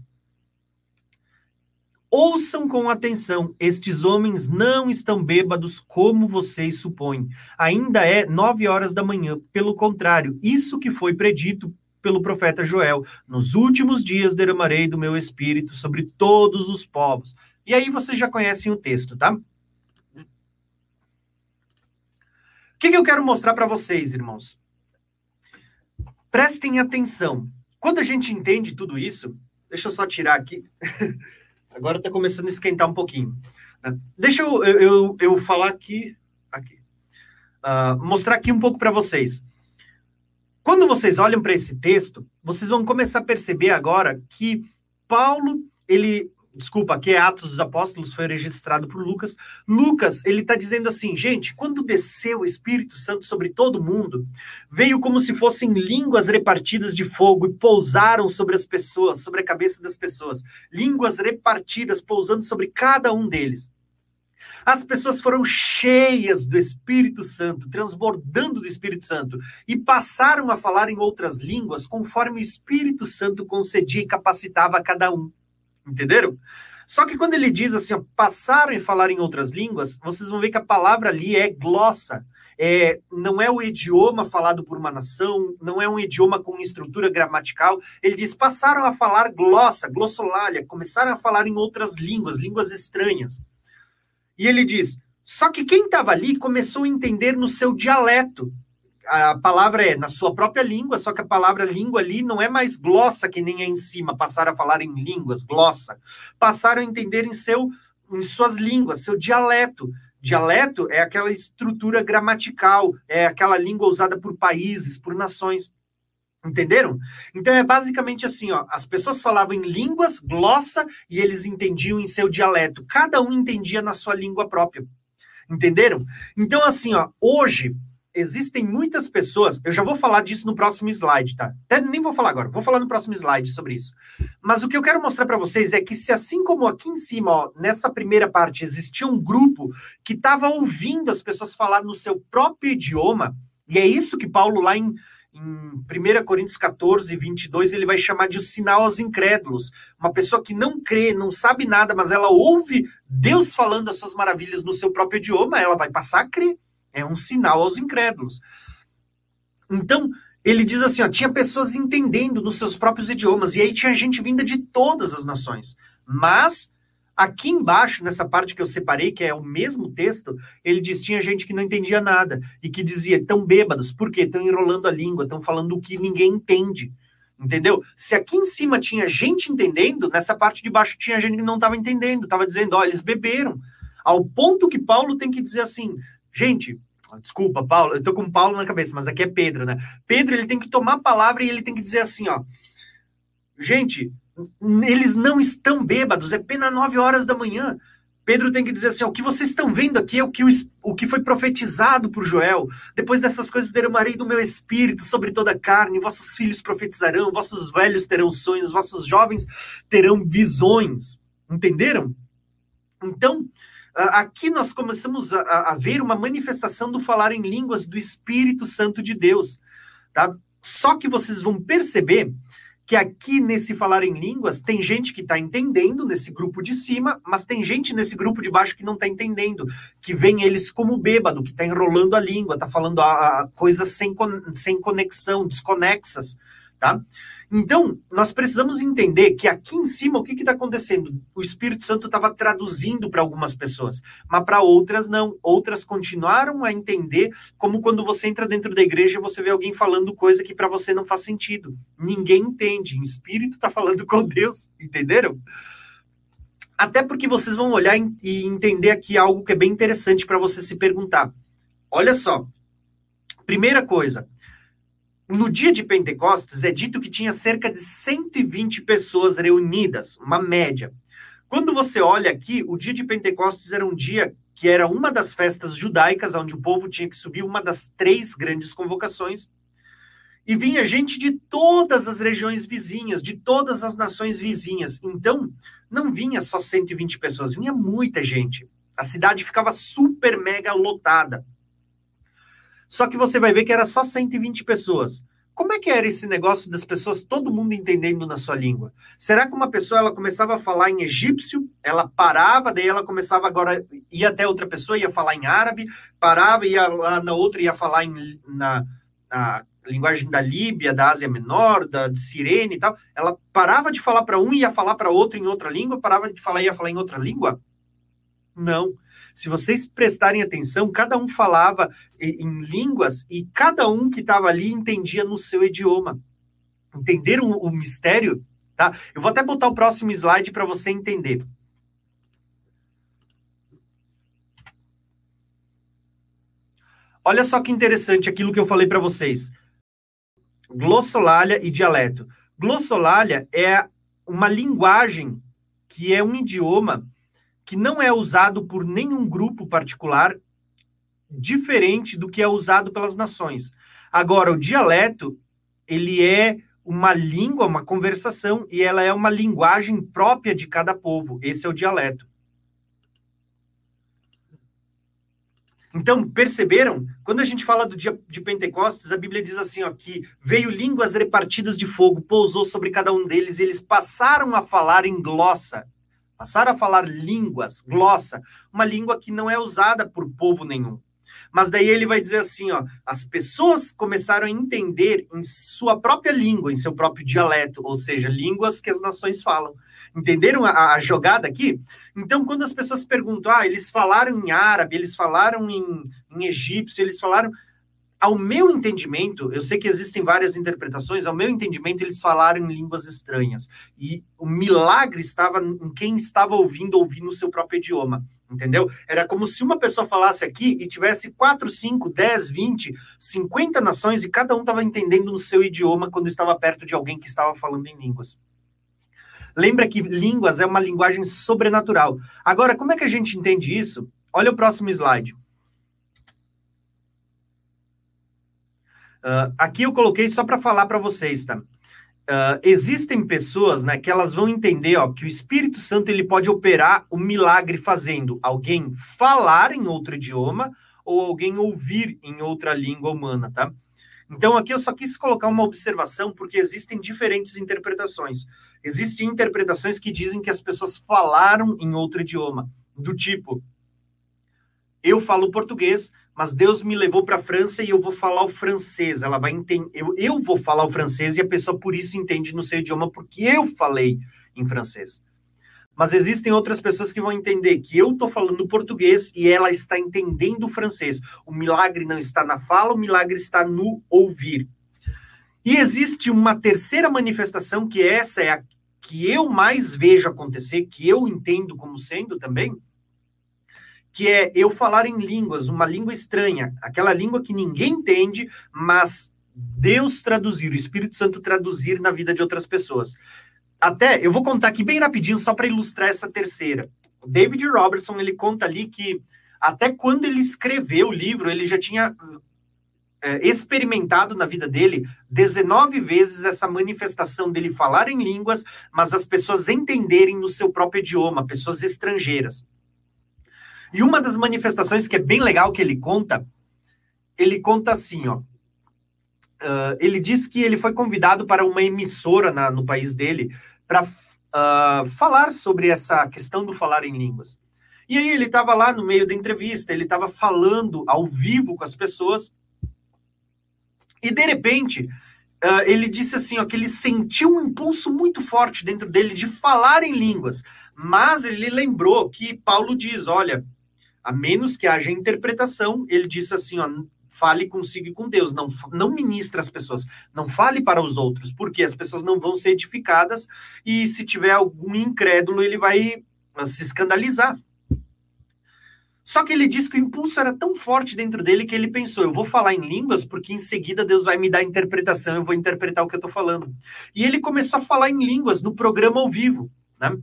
Ouçam com atenção, estes homens não estão bêbados como vocês supõem. Ainda é nove horas da manhã. Pelo contrário, isso que foi predito pelo profeta Joel: Nos últimos dias derramarei do meu espírito sobre todos os povos. E aí vocês já conhecem o texto, tá? Que, que eu quero mostrar para vocês, irmãos? Prestem atenção. Quando a gente entende tudo isso, deixa eu só tirar aqui. <laughs> Agora está começando a esquentar um pouquinho. Né? Deixa eu, eu, eu, eu falar aqui. aqui. Uh, mostrar aqui um pouco para vocês. Quando vocês olham para esse texto, vocês vão começar a perceber agora que Paulo ele desculpa, aqui é Atos dos Apóstolos, foi registrado por Lucas. Lucas, ele está dizendo assim, gente, quando desceu o Espírito Santo sobre todo mundo, veio como se fossem línguas repartidas de fogo e pousaram sobre as pessoas, sobre a cabeça das pessoas. Línguas repartidas pousando sobre cada um deles. As pessoas foram cheias do Espírito Santo, transbordando do Espírito Santo, e passaram a falar em outras línguas conforme o Espírito Santo concedia e capacitava a cada um. Entenderam? Só que quando ele diz assim, ó, passaram e falar em outras línguas, vocês vão ver que a palavra ali é glossa. É, não é o idioma falado por uma nação, não é um idioma com estrutura gramatical. Ele diz: passaram a falar glossa, glossolalia, começaram a falar em outras línguas, línguas estranhas. E ele diz: só que quem estava ali começou a entender no seu dialeto a palavra é na sua própria língua, só que a palavra língua ali não é mais glossa que nem é em cima, passaram a falar em línguas, glossa. Passaram a entender em seu em suas línguas, seu dialeto. Dialeto é aquela estrutura gramatical, é aquela língua usada por países, por nações. Entenderam? Então é basicamente assim, ó, as pessoas falavam em línguas, glossa, e eles entendiam em seu dialeto. Cada um entendia na sua língua própria. Entenderam? Então assim, ó, hoje existem muitas pessoas, eu já vou falar disso no próximo slide, tá? Até nem vou falar agora, vou falar no próximo slide sobre isso. Mas o que eu quero mostrar para vocês é que se assim como aqui em cima, ó, nessa primeira parte, existia um grupo que estava ouvindo as pessoas falar no seu próprio idioma, e é isso que Paulo lá em em 1 Coríntios 14, 22, ele vai chamar de sinal aos incrédulos. Uma pessoa que não crê, não sabe nada, mas ela ouve Deus falando as suas maravilhas no seu próprio idioma, ela vai passar a crer. É um sinal aos incrédulos. Então, ele diz assim: ó, tinha pessoas entendendo nos seus próprios idiomas, e aí tinha gente vinda de todas as nações. Mas, aqui embaixo, nessa parte que eu separei, que é o mesmo texto, ele diz: tinha gente que não entendia nada, e que dizia: estão bêbados, por quê? Estão enrolando a língua, estão falando o que ninguém entende. Entendeu? Se aqui em cima tinha gente entendendo, nessa parte de baixo tinha gente que não estava entendendo, estava dizendo: ó, eles beberam. Ao ponto que Paulo tem que dizer assim: Gente, desculpa, Paulo, eu tô com Paulo na cabeça, mas aqui é Pedro, né? Pedro, ele tem que tomar a palavra e ele tem que dizer assim, ó. Gente, eles não estão bêbados, é pena nove horas da manhã. Pedro tem que dizer assim: ó, o que vocês estão vendo aqui é o que, o, o que foi profetizado por Joel. Depois dessas coisas derramarei do meu espírito sobre toda a carne, vossos filhos profetizarão, vossos velhos terão sonhos, vossos jovens terão visões. Entenderam? Então, aqui nós começamos a, a, ver uma manifestação do falar em línguas do Espírito Santo de Deus, tá? Só que vocês vão perceber que aqui nesse falar em línguas tem gente que está entendendo nesse grupo de cima, mas tem gente nesse grupo de baixo que não está entendendo, que vem eles como bêbado, que está enrolando a língua, está falando a, a coisas sem, sem conexão, desconexas, tá? Então, nós precisamos entender que aqui em cima, o que está acontecendo? O Espírito Santo estava traduzindo para algumas pessoas, mas para outras não. Outras continuaram a entender, como quando você entra dentro da igreja e você vê alguém falando coisa que para você não faz sentido. Ninguém entende. O Espírito está falando <laughs> com Deus, entenderam? Até porque vocês vão olhar e entender aqui algo que é bem interessante para você se perguntar. Olha só. Primeira coisa, no dia de Pentecostes, é dito que tinha cerca de 120 pessoas reunidas, uma média. Quando você olha aqui, o dia de Pentecostes era um dia que era uma das festas judaicas, onde o povo tinha que subir uma das três grandes convocações. E vinha gente de todas as regiões vizinhas, de todas as nações vizinhas. Então, não vinha só 120 pessoas, vinha muita gente. A cidade ficava super mega lotada. Só que você vai ver que era só 120 pessoas. Como é que era esse negócio das pessoas, todo mundo entendendo na sua língua? Será que uma pessoa ela começava a falar em egípcio, ela parava, daí ela começava agora ia até outra pessoa ia falar em árabe, parava ia lá na outra ia falar em, na, na linguagem da Líbia, da Ásia Menor, da de Sirene e tal. Ela parava de falar para um e ia falar para outro em outra língua, parava de falar ia falar em outra língua? Não. Se vocês prestarem atenção, cada um falava em línguas e cada um que estava ali entendia no seu idioma. Entenderam o mistério? Tá? Eu vou até botar o próximo slide para você entender. Olha só que interessante aquilo que eu falei para vocês. Glossolalia e dialeto. Glossolalia é uma linguagem que é um idioma que não é usado por nenhum grupo particular, diferente do que é usado pelas nações. Agora, o dialeto, ele é uma língua, uma conversação, e ela é uma linguagem própria de cada povo. Esse é o dialeto. Então, perceberam? Quando a gente fala do dia de Pentecostes, a Bíblia diz assim, ó, que veio línguas repartidas de fogo, pousou sobre cada um deles, e eles passaram a falar em glossa passaram a falar línguas, glossa, uma língua que não é usada por povo nenhum. Mas daí ele vai dizer assim, ó, as pessoas começaram a entender em sua própria língua, em seu próprio dialeto, ou seja, línguas que as nações falam. Entenderam a, a jogada aqui? Então, quando as pessoas perguntam, ah, eles falaram em árabe, eles falaram em, em egípcio, eles falaram ao meu entendimento, eu sei que existem várias interpretações, ao meu entendimento, eles falaram em línguas estranhas. E o milagre estava em quem estava ouvindo ouvir no seu próprio idioma. Entendeu? Era como se uma pessoa falasse aqui e tivesse 4, 5, 10, 20, 50 nações e cada um estava entendendo no seu idioma quando estava perto de alguém que estava falando em línguas. Lembra que línguas é uma linguagem sobrenatural. Agora, como é que a gente entende isso? Olha o próximo slide. Uh, aqui eu coloquei só para falar para vocês, tá? Uh, existem pessoas, né, que elas vão entender, ó, que o Espírito Santo ele pode operar o um milagre fazendo alguém falar em outro idioma ou alguém ouvir em outra língua humana, tá? Então aqui eu só quis colocar uma observação porque existem diferentes interpretações. Existem interpretações que dizem que as pessoas falaram em outro idioma, do tipo eu falo português, mas Deus me levou para a França e eu vou falar o francês. Ela vai entender, eu, eu vou falar o francês e a pessoa por isso entende no seu idioma porque eu falei em francês. Mas existem outras pessoas que vão entender que eu estou falando português e ela está entendendo o francês. O milagre não está na fala, o milagre está no ouvir. E existe uma terceira manifestação que essa é a que eu mais vejo acontecer, que eu entendo como sendo também, que é eu falar em línguas, uma língua estranha, aquela língua que ninguém entende, mas Deus traduzir, o Espírito Santo traduzir na vida de outras pessoas. Até, eu vou contar aqui bem rapidinho, só para ilustrar essa terceira. O David Robertson, ele conta ali que até quando ele escreveu o livro, ele já tinha é, experimentado na vida dele 19 vezes essa manifestação dele falar em línguas, mas as pessoas entenderem no seu próprio idioma, pessoas estrangeiras. E uma das manifestações que é bem legal que ele conta, ele conta assim, ó. uh, ele disse que ele foi convidado para uma emissora na, no país dele para uh, falar sobre essa questão do falar em línguas. E aí ele estava lá no meio da entrevista, ele estava falando ao vivo com as pessoas, e de repente uh, ele disse assim, ó, que ele sentiu um impulso muito forte dentro dele de falar em línguas, mas ele lembrou que Paulo diz, olha, a menos que haja interpretação, ele disse assim, ó, fale consigo e com Deus, não, não ministre as pessoas, não fale para os outros, porque as pessoas não vão ser edificadas e se tiver algum incrédulo, ele vai ah, se escandalizar. Só que ele disse que o impulso era tão forte dentro dele que ele pensou: eu vou falar em línguas porque em seguida Deus vai me dar interpretação, eu vou interpretar o que eu estou falando. E ele começou a falar em línguas no programa ao vivo, né?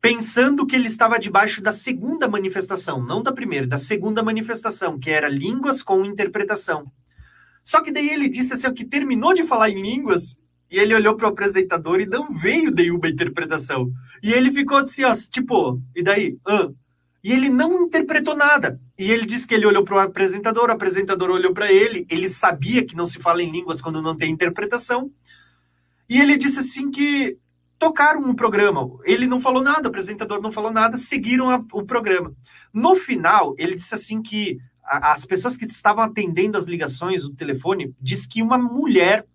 Pensando que ele estava debaixo da segunda manifestação, não da primeira, da segunda manifestação, que era línguas com interpretação. Só que daí ele disse assim, que terminou de falar em línguas, e ele olhou para o apresentador e não veio nenhuma interpretação. E ele ficou assim, ó, tipo, e daí? Ah. E ele não interpretou nada. E ele disse que ele olhou para o apresentador, o apresentador olhou para ele, ele sabia que não se fala em línguas quando não tem interpretação. E ele disse assim que tocaram um programa. Ele não falou nada, o apresentador não falou nada, seguiram a, o programa. No final, ele disse assim que a, as pessoas que estavam atendendo as ligações do telefone diz que uma mulher,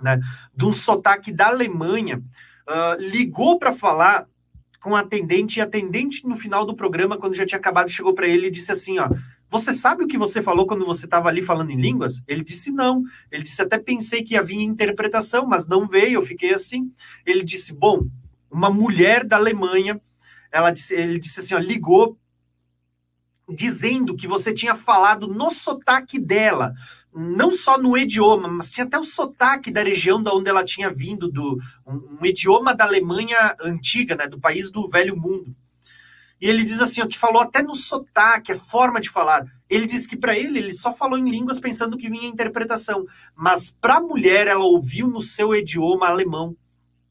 né, de um sotaque da Alemanha, uh, ligou para falar com a atendente e a atendente no final do programa, quando já tinha acabado, chegou para ele e disse assim, ó, você sabe o que você falou quando você estava ali falando em línguas? Ele disse não. Ele disse até pensei que havia interpretação, mas não veio. Eu fiquei assim. Ele disse bom, uma mulher da Alemanha, ela disse, ele disse assim, ó, ligou dizendo que você tinha falado no sotaque dela, não só no idioma, mas tinha até o sotaque da região da onde ela tinha vindo, do um, um idioma da Alemanha antiga, né, do país do Velho Mundo. E ele diz assim, ó, que falou até no sotaque, a forma de falar. Ele diz que para ele, ele só falou em línguas pensando que vinha interpretação. Mas para a mulher, ela ouviu no seu idioma alemão.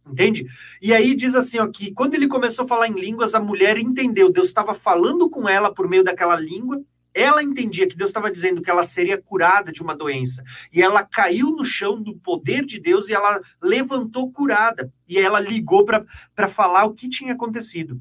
Entende? E aí diz assim, ó, que quando ele começou a falar em línguas, a mulher entendeu. Deus estava falando com ela por meio daquela língua. Ela entendia que Deus estava dizendo que ela seria curada de uma doença. E ela caiu no chão do poder de Deus e ela levantou curada. E ela ligou para falar o que tinha acontecido.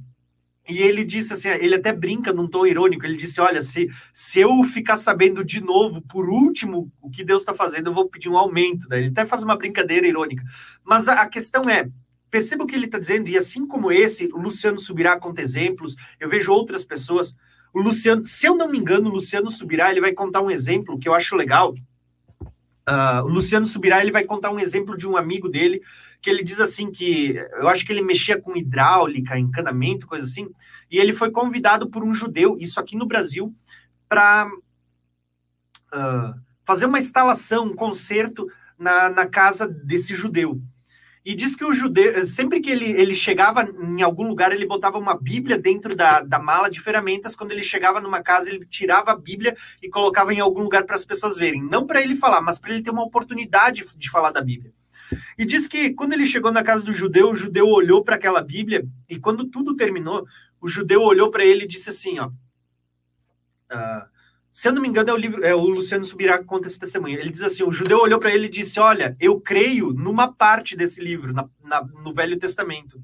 E ele disse assim, ele até brinca num tom irônico, ele disse, olha, se, se eu ficar sabendo de novo, por último, o que Deus está fazendo, eu vou pedir um aumento. Né? Ele até faz uma brincadeira irônica. Mas a, a questão é, perceba o que ele está dizendo, e assim como esse, o Luciano Subirá conta exemplos, eu vejo outras pessoas, o Luciano, se eu não me engano, o Luciano Subirá, ele vai contar um exemplo que eu acho legal, Uh, o Luciano Subirá ele vai contar um exemplo de um amigo dele que ele diz assim que eu acho que ele mexia com hidráulica, encanamento, coisa assim, e ele foi convidado por um judeu, isso aqui no Brasil, para uh, ah, fazer uma instalação, um concerto na, na casa desse judeu. E diz que o judeu, sempre que ele, ele chegava em algum lugar, ele botava uma Bíblia dentro da, da mala de ferramentas. Quando ele chegava numa casa, ele tirava a Bíblia e colocava em algum lugar para as pessoas verem. Não para ele falar, mas para ele ter uma oportunidade de falar da Bíblia. E diz que quando ele chegou na casa do judeu, o judeu olhou para aquela Bíblia e quando tudo terminou, o judeu olhou para ele e disse assim: ó. Uh, se eu não me engano, é o, livro, é o Luciano Subirá que conta esse testemunho. Ele diz assim: o judeu olhou para ele e disse: Olha, eu creio numa parte desse livro, na, na, no Velho Testamento.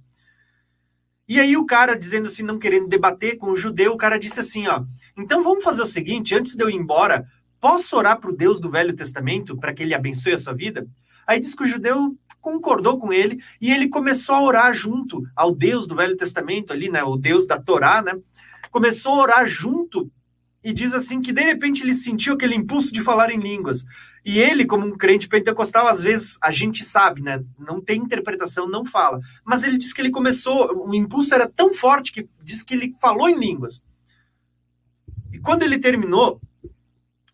E aí o cara, dizendo assim, não querendo debater com o judeu, o cara disse assim: Ó, então vamos fazer o seguinte: antes de eu ir embora, posso orar para o Deus do Velho Testamento para que ele abençoe a sua vida? Aí diz que o judeu concordou com ele e ele começou a orar junto ao Deus do Velho Testamento, ali, né? O Deus da Torá, né? Começou a orar junto e diz assim que de repente ele sentiu aquele impulso de falar em línguas. E ele, como um crente pentecostal, às vezes a gente sabe, né? Não tem interpretação, não fala. Mas ele diz que ele começou, o impulso era tão forte que diz que ele falou em línguas. E quando ele terminou,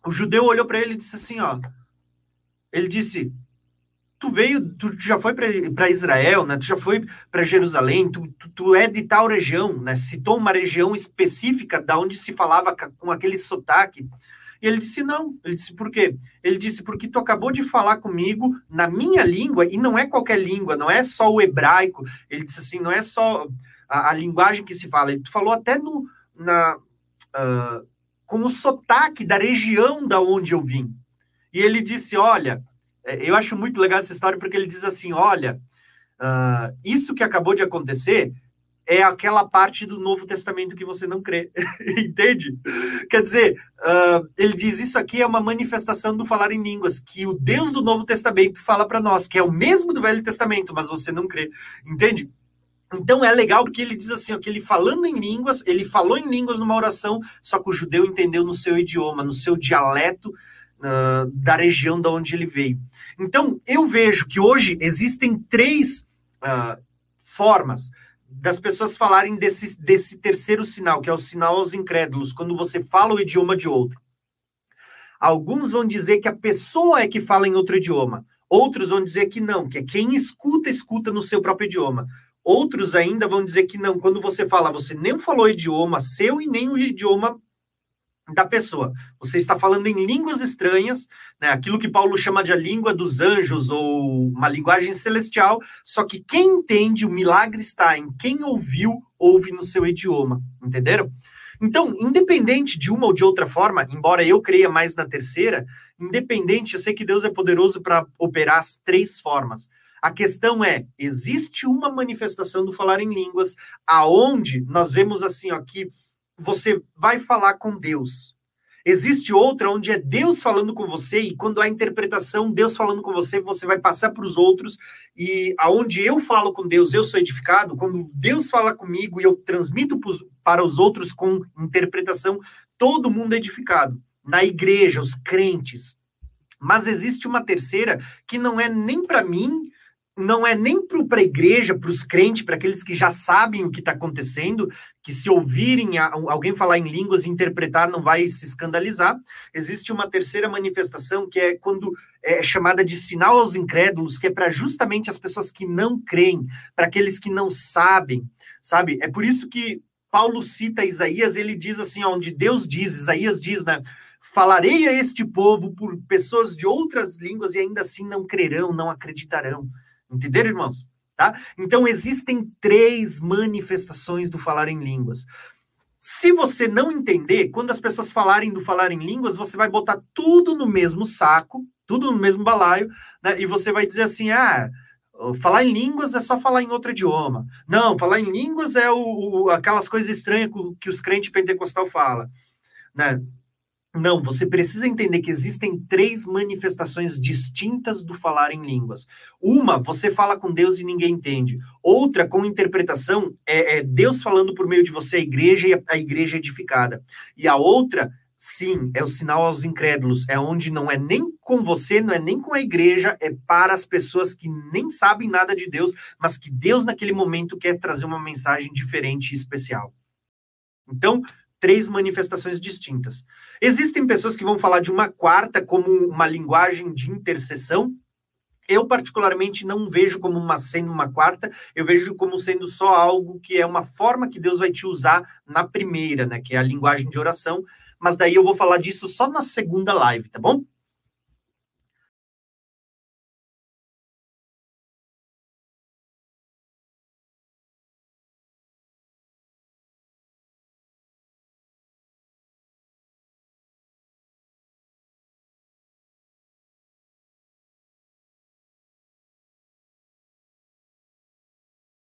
o judeu olhou para ele e disse assim, ó. Ele disse: tu veio, tu já foi para Israel, né? Tu já foi para Jerusalém, tu, tu, tu, é de tal região, né? Citou uma região específica da onde se falava com aquele sotaque. E ele disse não. Ele disse por quê? Ele disse porque tu acabou de falar comigo na minha língua e não é qualquer língua, não é só o hebraico. Ele disse assim, não é só a, a linguagem que se fala. Ele falou até no na uh, com o sotaque da região da onde eu vim. E ele disse: Olha, eu acho muito legal essa história porque ele diz assim: Olha, uh, isso que acabou de acontecer é aquela parte do Novo Testamento que você não crê, <laughs> entende? Quer dizer, uh, ele diz isso aqui é uma manifestação do falar em línguas, que o Deus do Novo Testamento fala para nós, que é o mesmo do Velho Testamento, mas você não crê, entende? Então é legal porque ele diz assim, ó, que ele falando em línguas, ele falou em línguas numa oração, só que o judeu entendeu no seu idioma, no seu dialeto da região da onde ele veio. Então eu vejo que hoje existem três uh, formas das pessoas falarem desse, desse terceiro sinal, que é o sinal aos incrédulos, quando você fala o idioma de outro. Alguns vão dizer que a pessoa é que fala em outro idioma. Outros vão dizer que não, que é quem escuta, escuta no seu próprio idioma. Outros ainda vão dizer que não, quando você fala, você nem falou idioma seu e nem o idioma da pessoa. Você está falando em línguas estranhas, né, aquilo que Paulo chama de a língua dos anjos ou uma linguagem celestial, só que quem entende o milagre está em quem ouviu, ouve no seu idioma, entenderam? Então, independente de uma ou de outra forma, embora eu creia mais na terceira, independente, eu sei que Deus é poderoso para operar as três formas. A questão é, existe uma manifestação do falar em línguas aonde nós vemos assim, ó, você vai falar com Deus. Existe outra onde é Deus falando com você e quando há interpretação, Deus falando com você, você vai passar para os outros e aonde eu falo com Deus, eu sou edificado. Quando Deus fala comigo e eu transmito para os outros com interpretação, todo mundo é edificado. Na igreja, os crentes. Mas existe uma terceira que não é nem para mim não é nem para a igreja, para os crentes, para aqueles que já sabem o que está acontecendo, que se ouvirem alguém falar em línguas e interpretar não vai se escandalizar. Existe uma terceira manifestação que é quando é chamada de sinal aos incrédulos, que é para justamente as pessoas que não creem, para aqueles que não sabem, sabe? É por isso que Paulo cita Isaías, ele diz assim, onde Deus diz, Isaías diz, né? Falarei a este povo por pessoas de outras línguas e ainda assim não crerão, não acreditarão. Entenderam, irmãos? Tá? Então, existem três manifestações do falar em línguas. Se você não entender, quando as pessoas falarem do falar em línguas, você vai botar tudo no mesmo saco, tudo no mesmo balaio, né? e você vai dizer assim: ah, falar em línguas é só falar em outro idioma. Não, falar em línguas é o, o aquelas coisas estranhas que os crentes pentecostal falam. Né? Não, você precisa entender que existem três manifestações distintas do falar em línguas. Uma, você fala com Deus e ninguém entende. Outra, com interpretação, é, é Deus falando por meio de você, a igreja e a, a igreja edificada. E a outra, sim, é o sinal aos incrédulos. É onde não é nem com você, não é nem com a igreja, é para as pessoas que nem sabem nada de Deus, mas que Deus, naquele momento, quer trazer uma mensagem diferente e especial. Então, três manifestações distintas. Existem pessoas que vão falar de uma quarta como uma linguagem de intercessão. Eu, particularmente, não vejo como uma sendo uma quarta, eu vejo como sendo só algo que é uma forma que Deus vai te usar na primeira, né? Que é a linguagem de oração. Mas daí eu vou falar disso só na segunda live, tá bom?